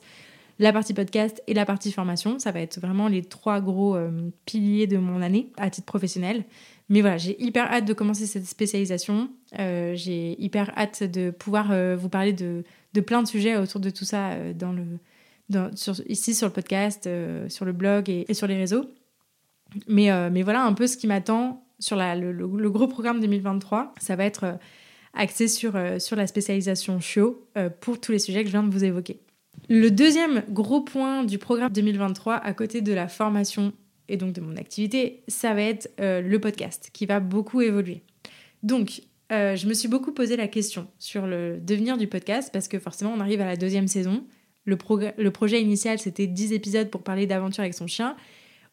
la partie podcast et la partie formation. Ça va être vraiment les trois gros piliers de mon année à titre professionnel. Mais voilà, j'ai hyper hâte de commencer cette spécialisation. j'ai hyper hâte de pouvoir vous parler de, de, plein de sujets autour de tout ça dans le, ici sur le podcast, euh, sur le blog et, sur les réseaux. Mais, euh, mais voilà un peu ce qui m'attend sur la, le, gros programme 2023. Ça va être euh, axé sur, sur la spécialisation show pour tous les sujets que je viens de vous évoquer. Le deuxième gros point du programme 2023, à côté de la formation et donc de mon activité, ça va être le podcast qui va beaucoup évoluer. Donc, je me suis beaucoup posé la question sur le devenir du podcast parce que forcément, on arrive à la deuxième saison. Le, le projet initial, c'était 10 épisodes pour parler d'aventure avec son chien.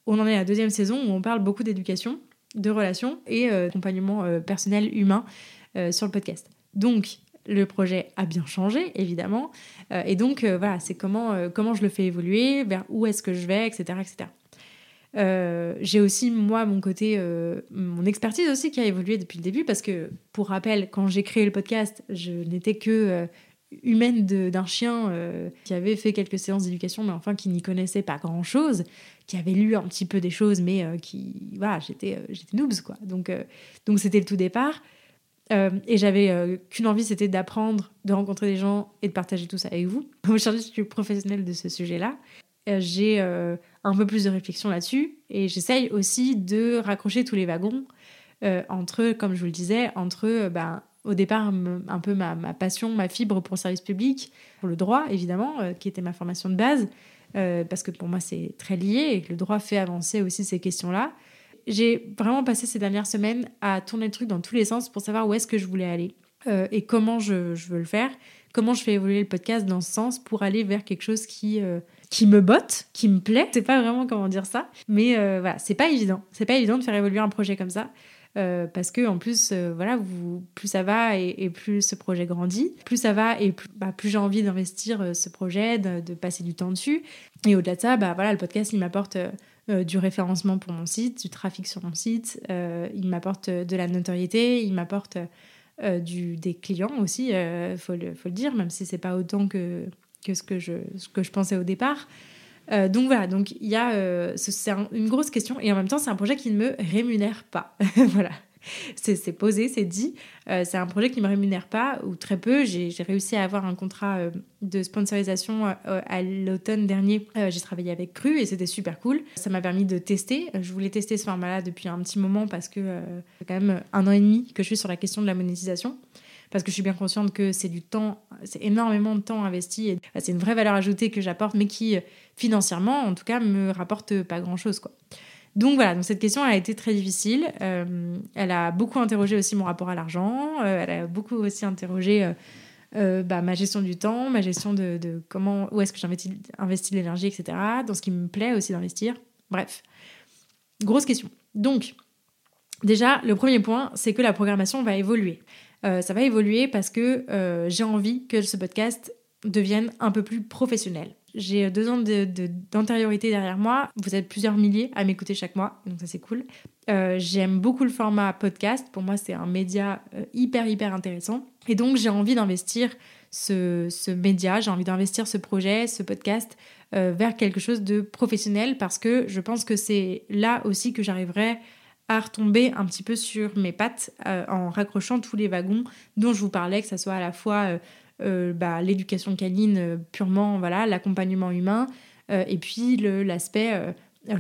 On en est à la deuxième saison où on parle beaucoup d'éducation, de relations et euh, d'accompagnement euh, personnel humain euh, sur le podcast. Donc, le projet a bien changé, évidemment. et donc, voilà, c'est comment, comment je le fais évoluer, vers où est-ce que je vais, etc. etc. j'ai aussi, moi, mon côté, mon expertise aussi qui a évolué depuis le début parce que, pour rappel, quand j'ai créé le podcast, je n'étais que humaine d'un chien euh, qui avait fait quelques séances d'éducation, mais enfin qui n'y connaissait pas grand-chose, qui avait lu un petit peu des choses, mais euh, qui, voilà, j'étais euh, j'étais noobs, quoi. Donc donc c'était le tout départ. et j'avais qu'une envie, c'était d'apprendre, de rencontrer des gens et de partager tout ça avec vous. Aujourd'hui, je suis professionnelle de ce sujet-là. J'ai un peu plus de réflexion là-dessus et j'essaye aussi de raccrocher tous les wagons entre, comme je vous le disais, entre ben, au départ un peu ma, passion, ma fibre pour le service public, pour le droit évidemment, euh, qui était ma formation de base, euh, parce que pour moi c'est très lié et que le droit fait avancer aussi ces questions-là. J'ai vraiment passé ces dernières semaines à tourner le truc dans tous les sens pour savoir où est-ce que je voulais aller euh, et comment je, veux le faire, comment je fais évoluer le podcast dans ce sens pour aller vers quelque chose qui, qui me botte, qui me plaît. C'est pas vraiment comment dire ça, mais voilà, c'est pas évident. C'est pas évident de faire évoluer un projet comme ça. Euh, parce que en plus, euh, voilà, plus ça va et, plus ce projet grandit, plus ça va et plus, bah, j'ai envie d'investir euh, ce projet, de, passer du temps dessus. Et au-delà de ça, bah, voilà, le podcast, il m'apporte du référencement pour mon site, du trafic sur mon site, il m'apporte de la notoriété, il m'apporte des clients aussi, faut, le, faut le dire, même si c'est pas autant que, que, ce, que je, ce que je pensais au départ. Euh, donc voilà, donc il y a, euh, c'est une grosse question et en même temps c'est un projet qui ne me rémunère pas. voilà, c'est posé, c'est dit. Euh, c'est un projet qui ne me rémunère pas ou très peu. J'ai réussi à avoir un contrat de sponsorisation à l'automne dernier. J'ai travaillé avec Cru et c'était super cool. Ça m'a permis de tester. Je voulais tester ce format-là depuis un petit moment parce que c'est quand même un an et demi que je suis sur la question de la monétisation parce que je suis bien consciente que c'est du temps, c'est énormément de temps investi et bah, c'est une vraie valeur ajoutée que j'apporte, mais qui financièrement, en tout cas, me rapporte pas grand-chose, quoi. Donc voilà, donc cette question a été très difficile. Euh, elle a beaucoup interrogé aussi mon rapport à l'argent. Euh, elle a beaucoup aussi interrogé euh, bah, ma gestion du temps, ma gestion de, de comment, où est-ce que j'investis investi l'énergie, etc. Dans ce qui me plaît aussi d'investir. Bref, grosse question. Donc, déjà, le premier point, c'est que la programmation va évoluer. Ça va évoluer parce que j'ai envie que ce podcast devienne un peu plus professionnel. J'ai deux ans d'antériorité de, derrière moi. Vous êtes plusieurs milliers à m'écouter chaque mois, donc ça c'est cool. Euh, j'aime beaucoup le format podcast. Pour moi, c'est un média euh, hyper, hyper intéressant. Et donc, j'ai envie d'investir ce, média, j'ai envie d'investir ce projet, ce podcast euh, vers quelque chose de professionnel parce que je pense que c'est là aussi que j'arriverai à retomber un petit peu sur mes pattes en raccrochant tous les wagons dont je vous parlais, que ce soit à la fois euh, bah, l'éducation euh, purement, voilà, l'accompagnement humain, et puis l'aspect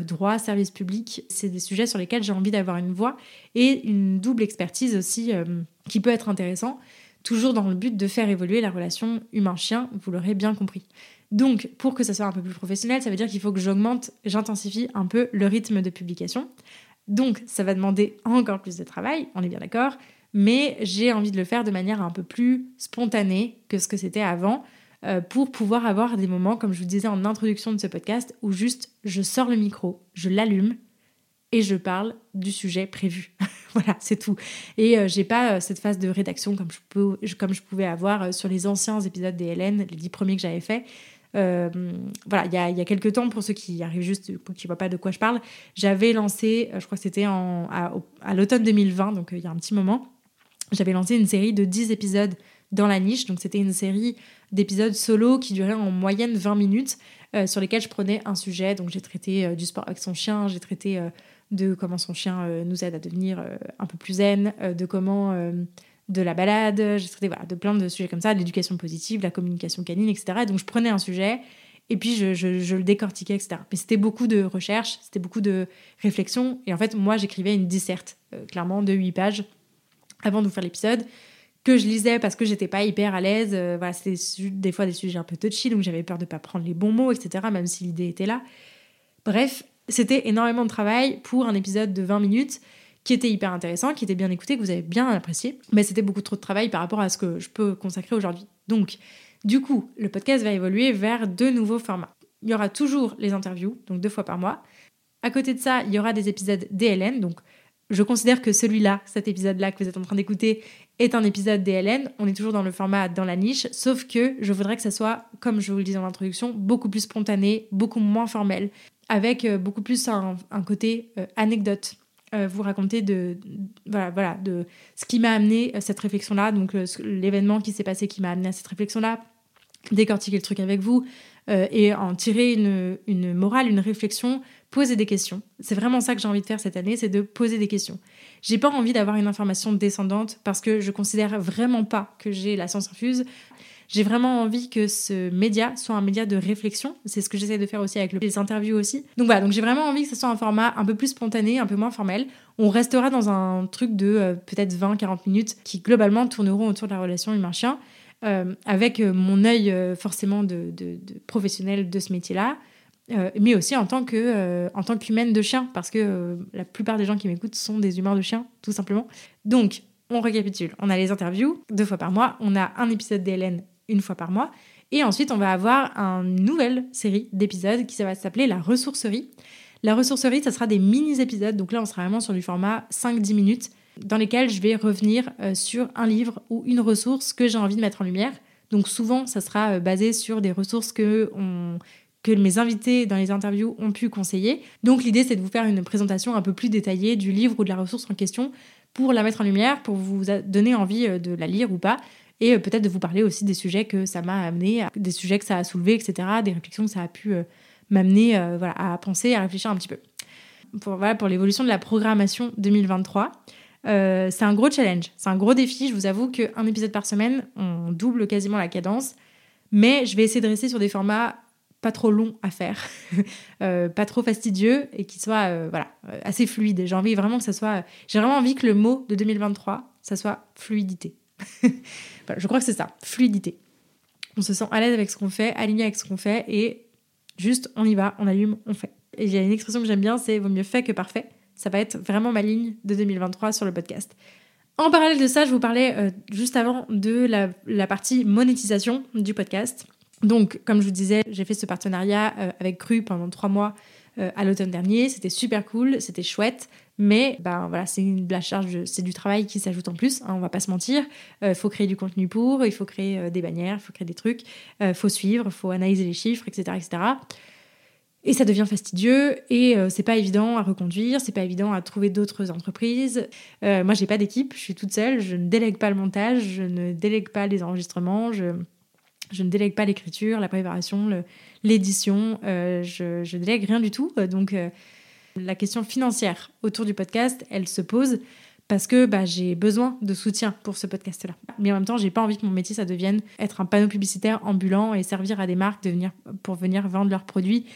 droit, service public, c'est des sujets sur lesquels j'ai envie d'avoir une voix et une double expertise aussi qui peut être intéressant, toujours dans le but de faire évoluer la relation humain-chien, vous l'aurez bien compris. Donc, pour que ça soit un peu plus professionnel, ça veut dire qu'il faut que j'augmente, j'intensifie un peu le rythme de publication. Donc, ça va demander encore plus de travail, on est bien d'accord, mais j'ai envie de le faire de manière un peu plus spontanée que ce que c'était avant, euh, pour pouvoir avoir des moments, comme je vous disais en introduction de ce podcast, où juste je sors le micro, je l'allume et je parle du sujet prévu. voilà, c'est tout. Et euh, j'ai pas euh, cette phase de rédaction comme je, peux, comme je pouvais avoir sur les anciens épisodes des LN, les dix premiers que j'avais faits. Euh, voilà, il y a, quelques temps, pour ceux qui arrivent juste, qui ne voient pas de quoi je parle, j'avais lancé, euh, je crois que c'était à, l'automne 2020, donc euh, il y a un petit moment, j'avais lancé une série de 10 épisodes dans la niche. Donc c'était une série d'épisodes solo qui durait en moyenne 20 minutes, sur lesquels je prenais un sujet. Donc j'ai traité du sport avec son chien, j'ai traité de comment son chien nous aide à devenir un peu plus zen, de comment de la balade, j'ai traité voilà, de plein de sujets comme ça, l'éducation positive, la communication canine, etc. donc je prenais un sujet et puis je, le décortiquais, etc. Mais c'était beaucoup de recherche, c'était beaucoup de réflexion. Et en fait, moi, j'écrivais une disserte, euh, clairement, de 8 pages avant de vous faire l'épisode, que je lisais parce que j'étais pas hyper à l'aise. Euh, voilà, c'était des fois des sujets un peu touchy, donc j'avais peur de pas prendre les bons mots, etc., même si l'idée était là. Bref, c'était énormément de travail pour un épisode de 20 minutes qui était hyper intéressant, qui était bien écouté, que vous avez bien apprécié. Mais c'était beaucoup trop de travail par rapport à ce que je peux consacrer aujourd'hui. Donc, du coup, le podcast va évoluer vers deux nouveaux formats. Il y aura toujours les interviews, donc deux fois par mois. À côté de ça, il y aura des épisodes DLN, donc je considère que celui-là, cet épisode-là que vous êtes en train d'écouter, est un épisode DLN. On est toujours dans le format dans la niche, sauf que je voudrais que ça soit, comme je vous le disais en introduction, beaucoup plus spontané, beaucoup moins formel, avec euh, beaucoup plus un, côté euh, anecdote. Euh, vous raconter de, voilà, voilà, de ce qui m'a amené à cette réflexion-là, donc euh, l'événement qui s'est passé qui m'a amené à cette réflexion-là, décortiquer le truc avec vous euh, et en tirer une, une, morale, une réflexion, poser des questions. C'est vraiment ça que j'ai envie de faire cette année, c'est de poser des questions. J'ai pas envie d'avoir une information descendante parce que je considère vraiment pas que j'ai la science infuse. J'ai vraiment envie que ce média soit un média de réflexion. C'est ce que j'essaie de faire aussi avec les interviews aussi. Donc voilà, donc j'ai vraiment envie que ce soit un format un peu plus spontané, un peu moins formel. On restera dans un truc de euh, peut-être 20-40 minutes qui globalement tourneront autour de la relation humain-chien. Euh, avec euh, mon œil forcément de, professionnel de ce métier-là, mais aussi en tant que en tant qu'humaine de chien, parce que la plupart des gens qui m'écoutent sont des humains de chien, tout simplement. Donc, on récapitule. On a les interviews deux fois par mois, on a un épisode d'Hélène une fois par mois. Et ensuite, on va avoir une nouvelle série d'épisodes qui va s'appeler la ressourcerie. La ressourcerie, ça sera des mini-épisodes. Donc là, on sera vraiment sur du format 5-10 minutes dans lesquels je vais revenir euh, sur un livre ou une ressource que j'ai envie de mettre en lumière. Donc souvent, ça sera euh, basé sur des ressources que, que mes invités dans les interviews ont pu conseiller. Donc l'idée, c'est de vous faire une présentation un peu plus détaillée du livre ou de la ressource en question pour la mettre en lumière, pour vous donner envie euh, de la lire ou pas et euh, peut-être de vous parler aussi des sujets que ça m'a amené, des sujets que ça a soulevé, etc., des réflexions que ça a pu euh, m'amener euh, voilà, à penser, à réfléchir un petit peu. Pour, voilà, pour l'évolution de la programmation 2023. c'est un gros challenge, c'est un gros défi. Je vous avoue qu'un épisode par semaine, on double quasiment la cadence, mais je vais essayer de rester sur des formats pas trop longs à faire, pas trop fastidieux et qui soient voilà, assez fluides. J'ai envie vraiment que ça soit. J'ai vraiment envie que le mot de 2023, ça soit fluidité. je crois que c'est ça, fluidité. On se sent à l'aise avec ce qu'on fait, aligné avec ce qu'on fait et juste on y va, on allume, on fait. Et il y a une expression que j'aime bien, c'est vaut mieux fait que parfait. Ça va être vraiment ma ligne de 2023 sur le podcast. En parallèle de ça, je vous parlais euh, juste avant de la, partie monétisation du podcast. Donc, comme je vous disais, j'ai fait ce partenariat euh, avec Cru pendant trois mois euh, à l'automne dernier. C'était super cool, c'était chouette. Mais ben voilà, c'est la charge, c'est du travail qui s'ajoute en plus. Hein, on va pas se mentir. Il euh, faut créer du contenu pour, il faut créer euh, des bannières, il faut créer des trucs, il euh, faut suivre, faut analyser les chiffres, etc., etc. Et ça devient fastidieux et c'est pas évident à reconduire, c'est pas évident à trouver d'autres entreprises. moi, j'ai pas d'équipe, je suis toute seule, je ne délègue pas le montage, je ne délègue pas les enregistrements, je, je ne délègue pas l'écriture, la préparation, l'édition, je, je délègue rien du tout. Donc la question financière autour du podcast, elle se pose parce que bah, j'ai besoin de soutien pour ce podcast-là. Mais en même temps, j'ai pas envie que mon métier ça devienne être un panneau publicitaire ambulant et servir à des marques de venir, pour venir vendre leurs produits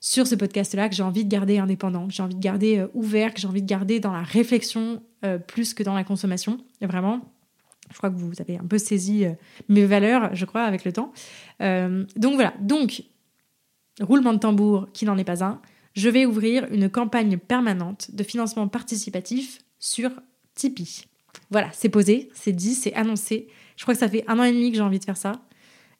sur ce podcast-là que j'ai envie de garder indépendant, que j'ai envie de garder euh, ouvert, que j'ai envie de garder dans la réflexion euh, plus que dans la consommation. Et vraiment, je crois que vous avez un peu saisi euh, mes valeurs, je crois, avec le temps. donc voilà, donc, roulement de tambour qui n'en est pas un, je vais ouvrir une campagne permanente de financement participatif sur Tipeee. Voilà, c'est posé, c'est dit, c'est annoncé. Je crois que ça fait un an et demi que j'ai envie de faire ça.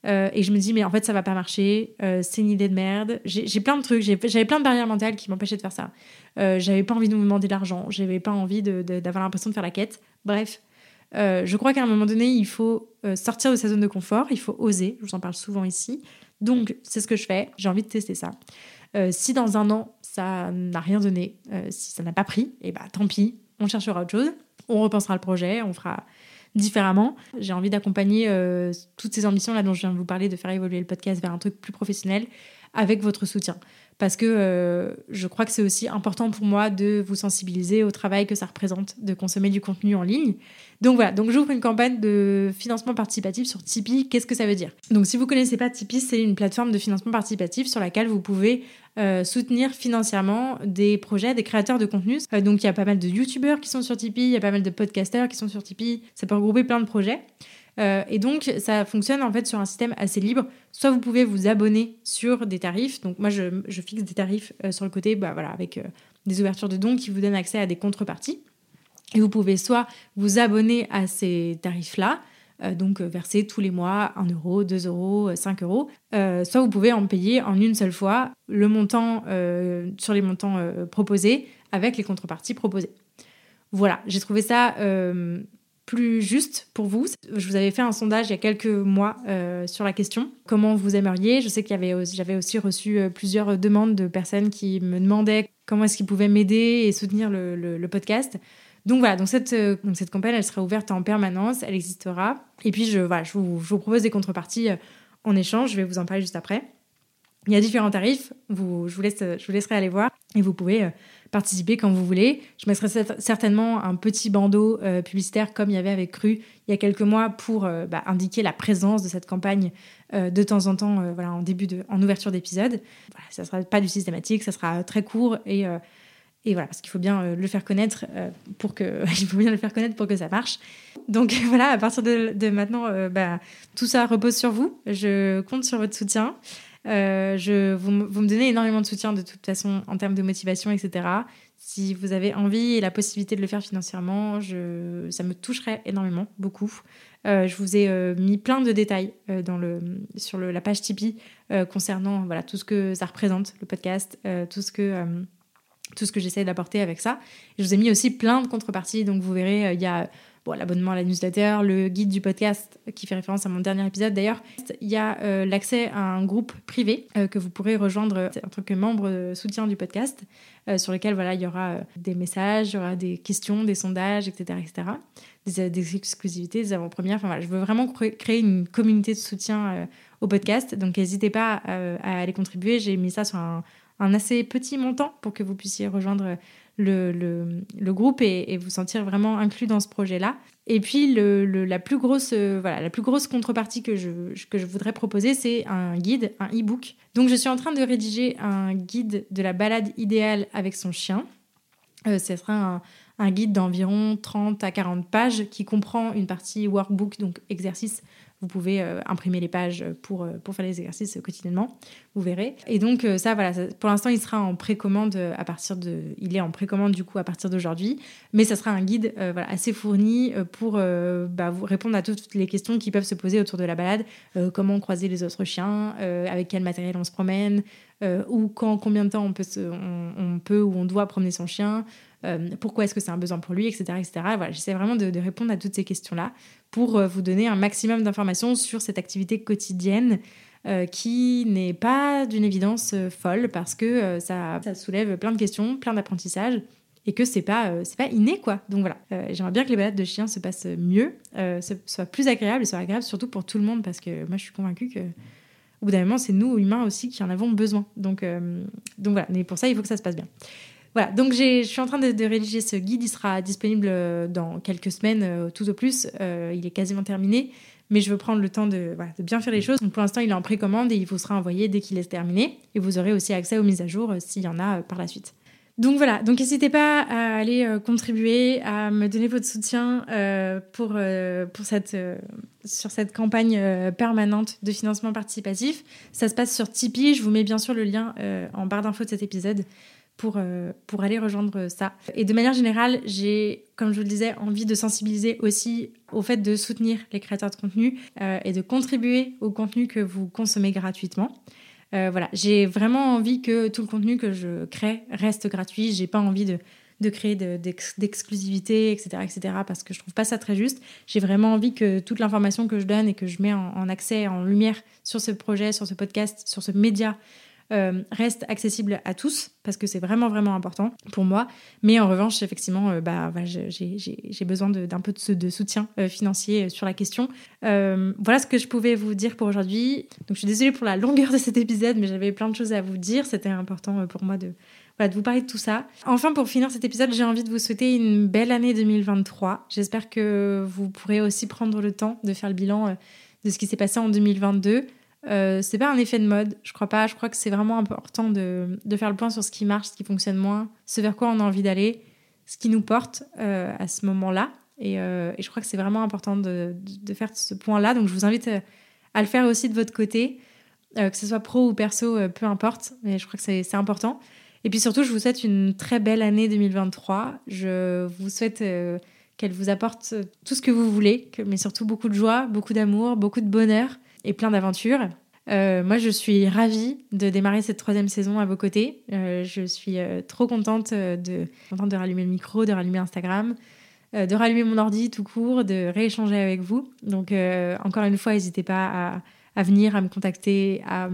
Euh, et je me dis, mais en fait, ça va pas marcher. Euh, c'est une idée de merde. J'ai plein de trucs. J'avais plein de barrières mentales qui m'empêchaient de faire ça. Euh, j'avais pas envie de me demander de l'argent. J'avais pas envie d'avoir l'impression de faire la quête. Bref, je crois qu'à un moment donné, il faut sortir de sa zone de confort. Il faut oser. Je vous en parle souvent ici. Donc, c'est ce que je fais. J'ai envie de tester ça. Si dans un an, ça n'a rien donné, si ça n'a pas pris, et eh bah tant pis on cherchera autre chose, on repensera le projet, on fera différemment. J'ai envie d'accompagner euh, toutes ces ambitions là dont je viens de vous parler, de faire évoluer le podcast vers un truc plus professionnel avec votre soutien. Parce que euh, je crois que c'est aussi important pour moi de vous sensibiliser au travail que ça représente de consommer du contenu en ligne. Donc voilà, donc j'ouvre une campagne de financement participatif sur Tipeee. Qu'est-ce que ça veut dire? Donc si vous connaissez pas Tipeee, c'est une plateforme de financement participatif sur laquelle vous pouvez euh, soutenir financièrement des projets, des créateurs de contenu. Euh, donc il y a pas mal de youtubeurs qui sont sur Tipeee, il y a pas mal de podcasters qui sont sur Tipeee. Ça peut regrouper plein de projets. Euh, et donc, ça fonctionne en fait sur un système assez libre. Soit vous pouvez vous abonner sur des tarifs. Donc, moi, je, fixe des tarifs sur le côté, bah, voilà, avec des ouvertures de dons qui vous donnent accès à des contreparties. Et vous pouvez soit vous abonner à ces tarifs-là, euh, donc euh, verser tous les mois 1 euro, 2 euros, 5 euros, euh, soit vous pouvez en payer en une seule fois le montant sur les montants proposés avec les contreparties proposées. Voilà, j'ai trouvé ça plus juste pour vous. Je vous avais fait un sondage il y a quelques mois sur la question comment vous aimeriez? Je sais avait j'avais aussi reçu plusieurs demandes de personnes qui me demandaient comment est-ce qu'ils pouvaient m'aider et soutenir le podcast. Donc voilà, donc cette, euh, cette campagne, elle sera ouverte en permanence, elle existera. Et puis je, voilà, je, vous, propose des contreparties euh, en échange, je vais vous en parler juste après. Il y a différents tarifs, je, vous laisserai aller voir et vous pouvez euh, participer quand vous voulez. Je mettrai certainement un petit bandeau publicitaire comme il y avait avec Cru il y a quelques mois pour bah, indiquer la présence de cette campagne de temps en temps voilà, en début de, en ouverture d'épisode. Voilà, ça ne sera pas du systématique, ça sera très court et et voilà, parce qu'il faut bien euh, le faire connaître euh, pour que il faut bien le faire connaître pour que ça marche. Donc voilà, à partir de, maintenant, euh, bah, tout ça repose sur vous. Je compte sur votre soutien. Je, vous, me donnez énormément de soutien de toute façon en termes de motivation, etc. Si vous avez envie et la possibilité de le faire financièrement, ça me toucherait énormément, beaucoup. je vous ai mis plein de détails sur la page Tipeee concernant tout ce que ça représente, le podcast, tout ce que tout que j'essaie d'apporter avec ça. je vous ai mis aussi plein de contreparties, donc vous verrez, euh, il y a bon, l'abonnement à la newsletter, le guide du podcast qui fait référence à mon dernier épisode d'ailleurs. Il y a euh, l'accès à un groupe privé euh, que vous pourrez rejoindre en tant que membre soutien du podcast, sur lequel voilà, il y aura des messages, il y aura des questions, des sondages, etc. etc. Des, exclusivités, des avant-premières. Enfin, voilà, je veux vraiment créer une communauté de soutien au podcast, donc n'hésitez pas à aller contribuer. J'ai mis ça sur un un assez petit montant pour que vous puissiez rejoindre le, le, groupe et, vous sentir vraiment inclus dans ce projet-là. Et puis le, la, plus grosse, euh, voilà, la plus grosse contrepartie que je, que je voudrais proposer, c'est un guide, un e-book. Donc je suis en train de rédiger un guide de la balade idéale avec son chien. Euh, ce sera un, un guide d'environ 30 à 40 pages qui comprend une partie workbook, donc exercice vous pouvez euh, imprimer les pages pour, euh, pour faire les exercices quotidiennement, vous verrez. Et donc euh, ça, voilà, pour l'instant, il sera en précommande à partir de... Il est en précommande du coup à partir d'aujourd'hui, mais ça sera un guide voilà, assez fourni pour bah, vous répondre à toutes les questions qui peuvent se poser autour de la balade. comment croiser les autres chiens, avec quel matériel on se promène, ou quand, combien de temps on peut, on, on peut ou on doit promener son chien, euh, pourquoi est-ce que c'est un besoin pour lui, etc. etc. Voilà, j'essaie vraiment de, répondre à toutes ces questions-là pour euh, vous donner un maximum d'informations sur cette activité quotidienne euh, qui n'est pas d'une évidence folle parce que ça, soulève plein de questions, plein d'apprentissages et que c'est pas c'est pas inné quoi. Donc voilà, j'aimerais bien que les balades de chiens se passent mieux, soient plus agréables et soient agréables surtout pour tout le monde parce que moi je suis convaincue que au bout d'un moment c'est nous humains aussi qui en avons besoin. Donc donc voilà, mais pour ça il faut que ça se passe bien. Voilà, donc je suis en train de, rédiger ce guide. Il sera disponible dans quelques semaines, tout au plus. il est quasiment terminé mais je veux prendre le temps de, bien faire les choses. Donc pour l'instant, il est en précommande et il vous sera envoyé dès qu'il est terminé. Et vous aurez aussi accès aux mises à jour euh, s'il y en a euh, par la suite. Donc voilà, donc n'hésitez pas à aller euh, contribuer, à me donner votre soutien pour, pour cette, sur cette campagne permanente de financement participatif. Ça se passe sur Tipeee, je vous mets bien sûr le lien en barre d'infos de cet épisode pour, euh, pour aller rejoindre ça. Et de manière générale, j'ai, comme je vous le disais, envie de sensibiliser aussi au fait de soutenir les créateurs de contenu euh, et de contribuer au contenu que vous consommez gratuitement. Euh, voilà, j'ai vraiment envie que tout le contenu que je crée reste gratuit. J'ai pas envie de, de créer d'exclusivité, etc., etc., parce que je trouve pas ça très juste. J'ai vraiment envie que toute l'information que je donne et que je mets en, en accès, en lumière sur ce projet, sur ce podcast, sur ce média, euh, reste accessible à tous parce que c'est vraiment vraiment important pour moi. Mais en revanche, effectivement, euh, bah, j'ai besoin d'un peu de, soutien euh, financier sur la question. voilà ce que je pouvais vous dire pour aujourd'hui. Donc je suis désolée pour la longueur de cet épisode, mais j'avais plein de choses à vous dire. C'était important pour moi de, de vous parler de tout ça. Enfin, pour finir cet épisode, j'ai envie de vous souhaiter une belle année 2023. J'espère que vous pourrez aussi prendre le temps de faire le bilan de ce qui s'est passé en 2022. Euh, c'est pas un effet de mode, je crois pas. Je crois que c'est vraiment important de, de, faire le point sur ce qui marche, ce qui fonctionne moins, ce vers quoi on a envie d'aller, ce qui nous porte euh, à ce moment-là. Et, euh, et, je crois que c'est vraiment important de, de, faire ce point-là. Donc je vous invite à le faire aussi de votre côté, que ce soit pro ou perso, peu importe. Mais je crois que c'est important. Et puis surtout, je vous souhaite une très belle année 2023. Je vous souhaite qu'elle vous apporte tout ce que vous voulez, mais surtout beaucoup de joie, beaucoup d'amour, beaucoup de bonheur et plein d'aventures. Euh, moi, je suis ravie de démarrer cette troisième saison à vos côtés. Euh, je suis euh, trop contente de, contente de rallumer le micro, de rallumer Instagram, de rallumer mon ordi tout court, de rééchanger avec vous. Donc, encore une fois, n'hésitez pas à, venir, à me contacter, à,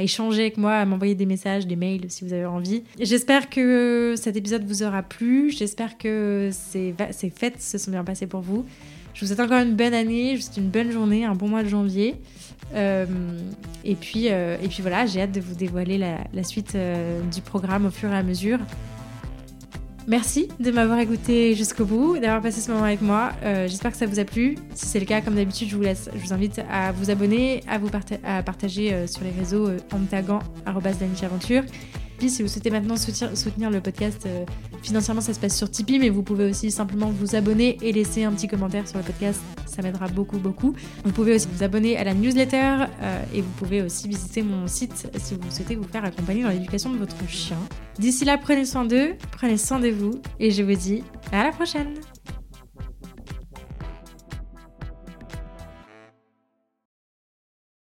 échanger avec moi, à m'envoyer des messages, des mails si vous avez envie. J'espère que cet épisode vous aura plu. J'espère que ces fêtes se sont bien passées pour vous. Je vous souhaite encore une bonne année, juste une bonne journée, un bon mois de janvier. Euh, et, puis, euh, et puis voilà, j'ai hâte de vous dévoiler la, suite euh, du programme au fur et à mesure. Merci de m'avoir écouté jusqu'au bout, d'avoir passé ce moment avec moi. J'espère que ça vous a plu. Si c'est le cas, comme d'habitude, je vous laisse. Je vous invite à vous abonner, à vous à partager sur les réseaux en me taguant si vous souhaitez maintenant soutenir, le podcast euh, financièrement, ça se passe sur Tipeee, mais vous pouvez aussi simplement vous abonner et laisser un petit commentaire sur le podcast. Ça m'aidera beaucoup, beaucoup. Vous pouvez aussi vous abonner à la newsletter euh, et vous pouvez aussi visiter mon site si vous souhaitez vous faire accompagner dans l'éducation de votre chien. D'ici là, prenez soin d'eux, prenez soin de vous et je vous dis à la prochaine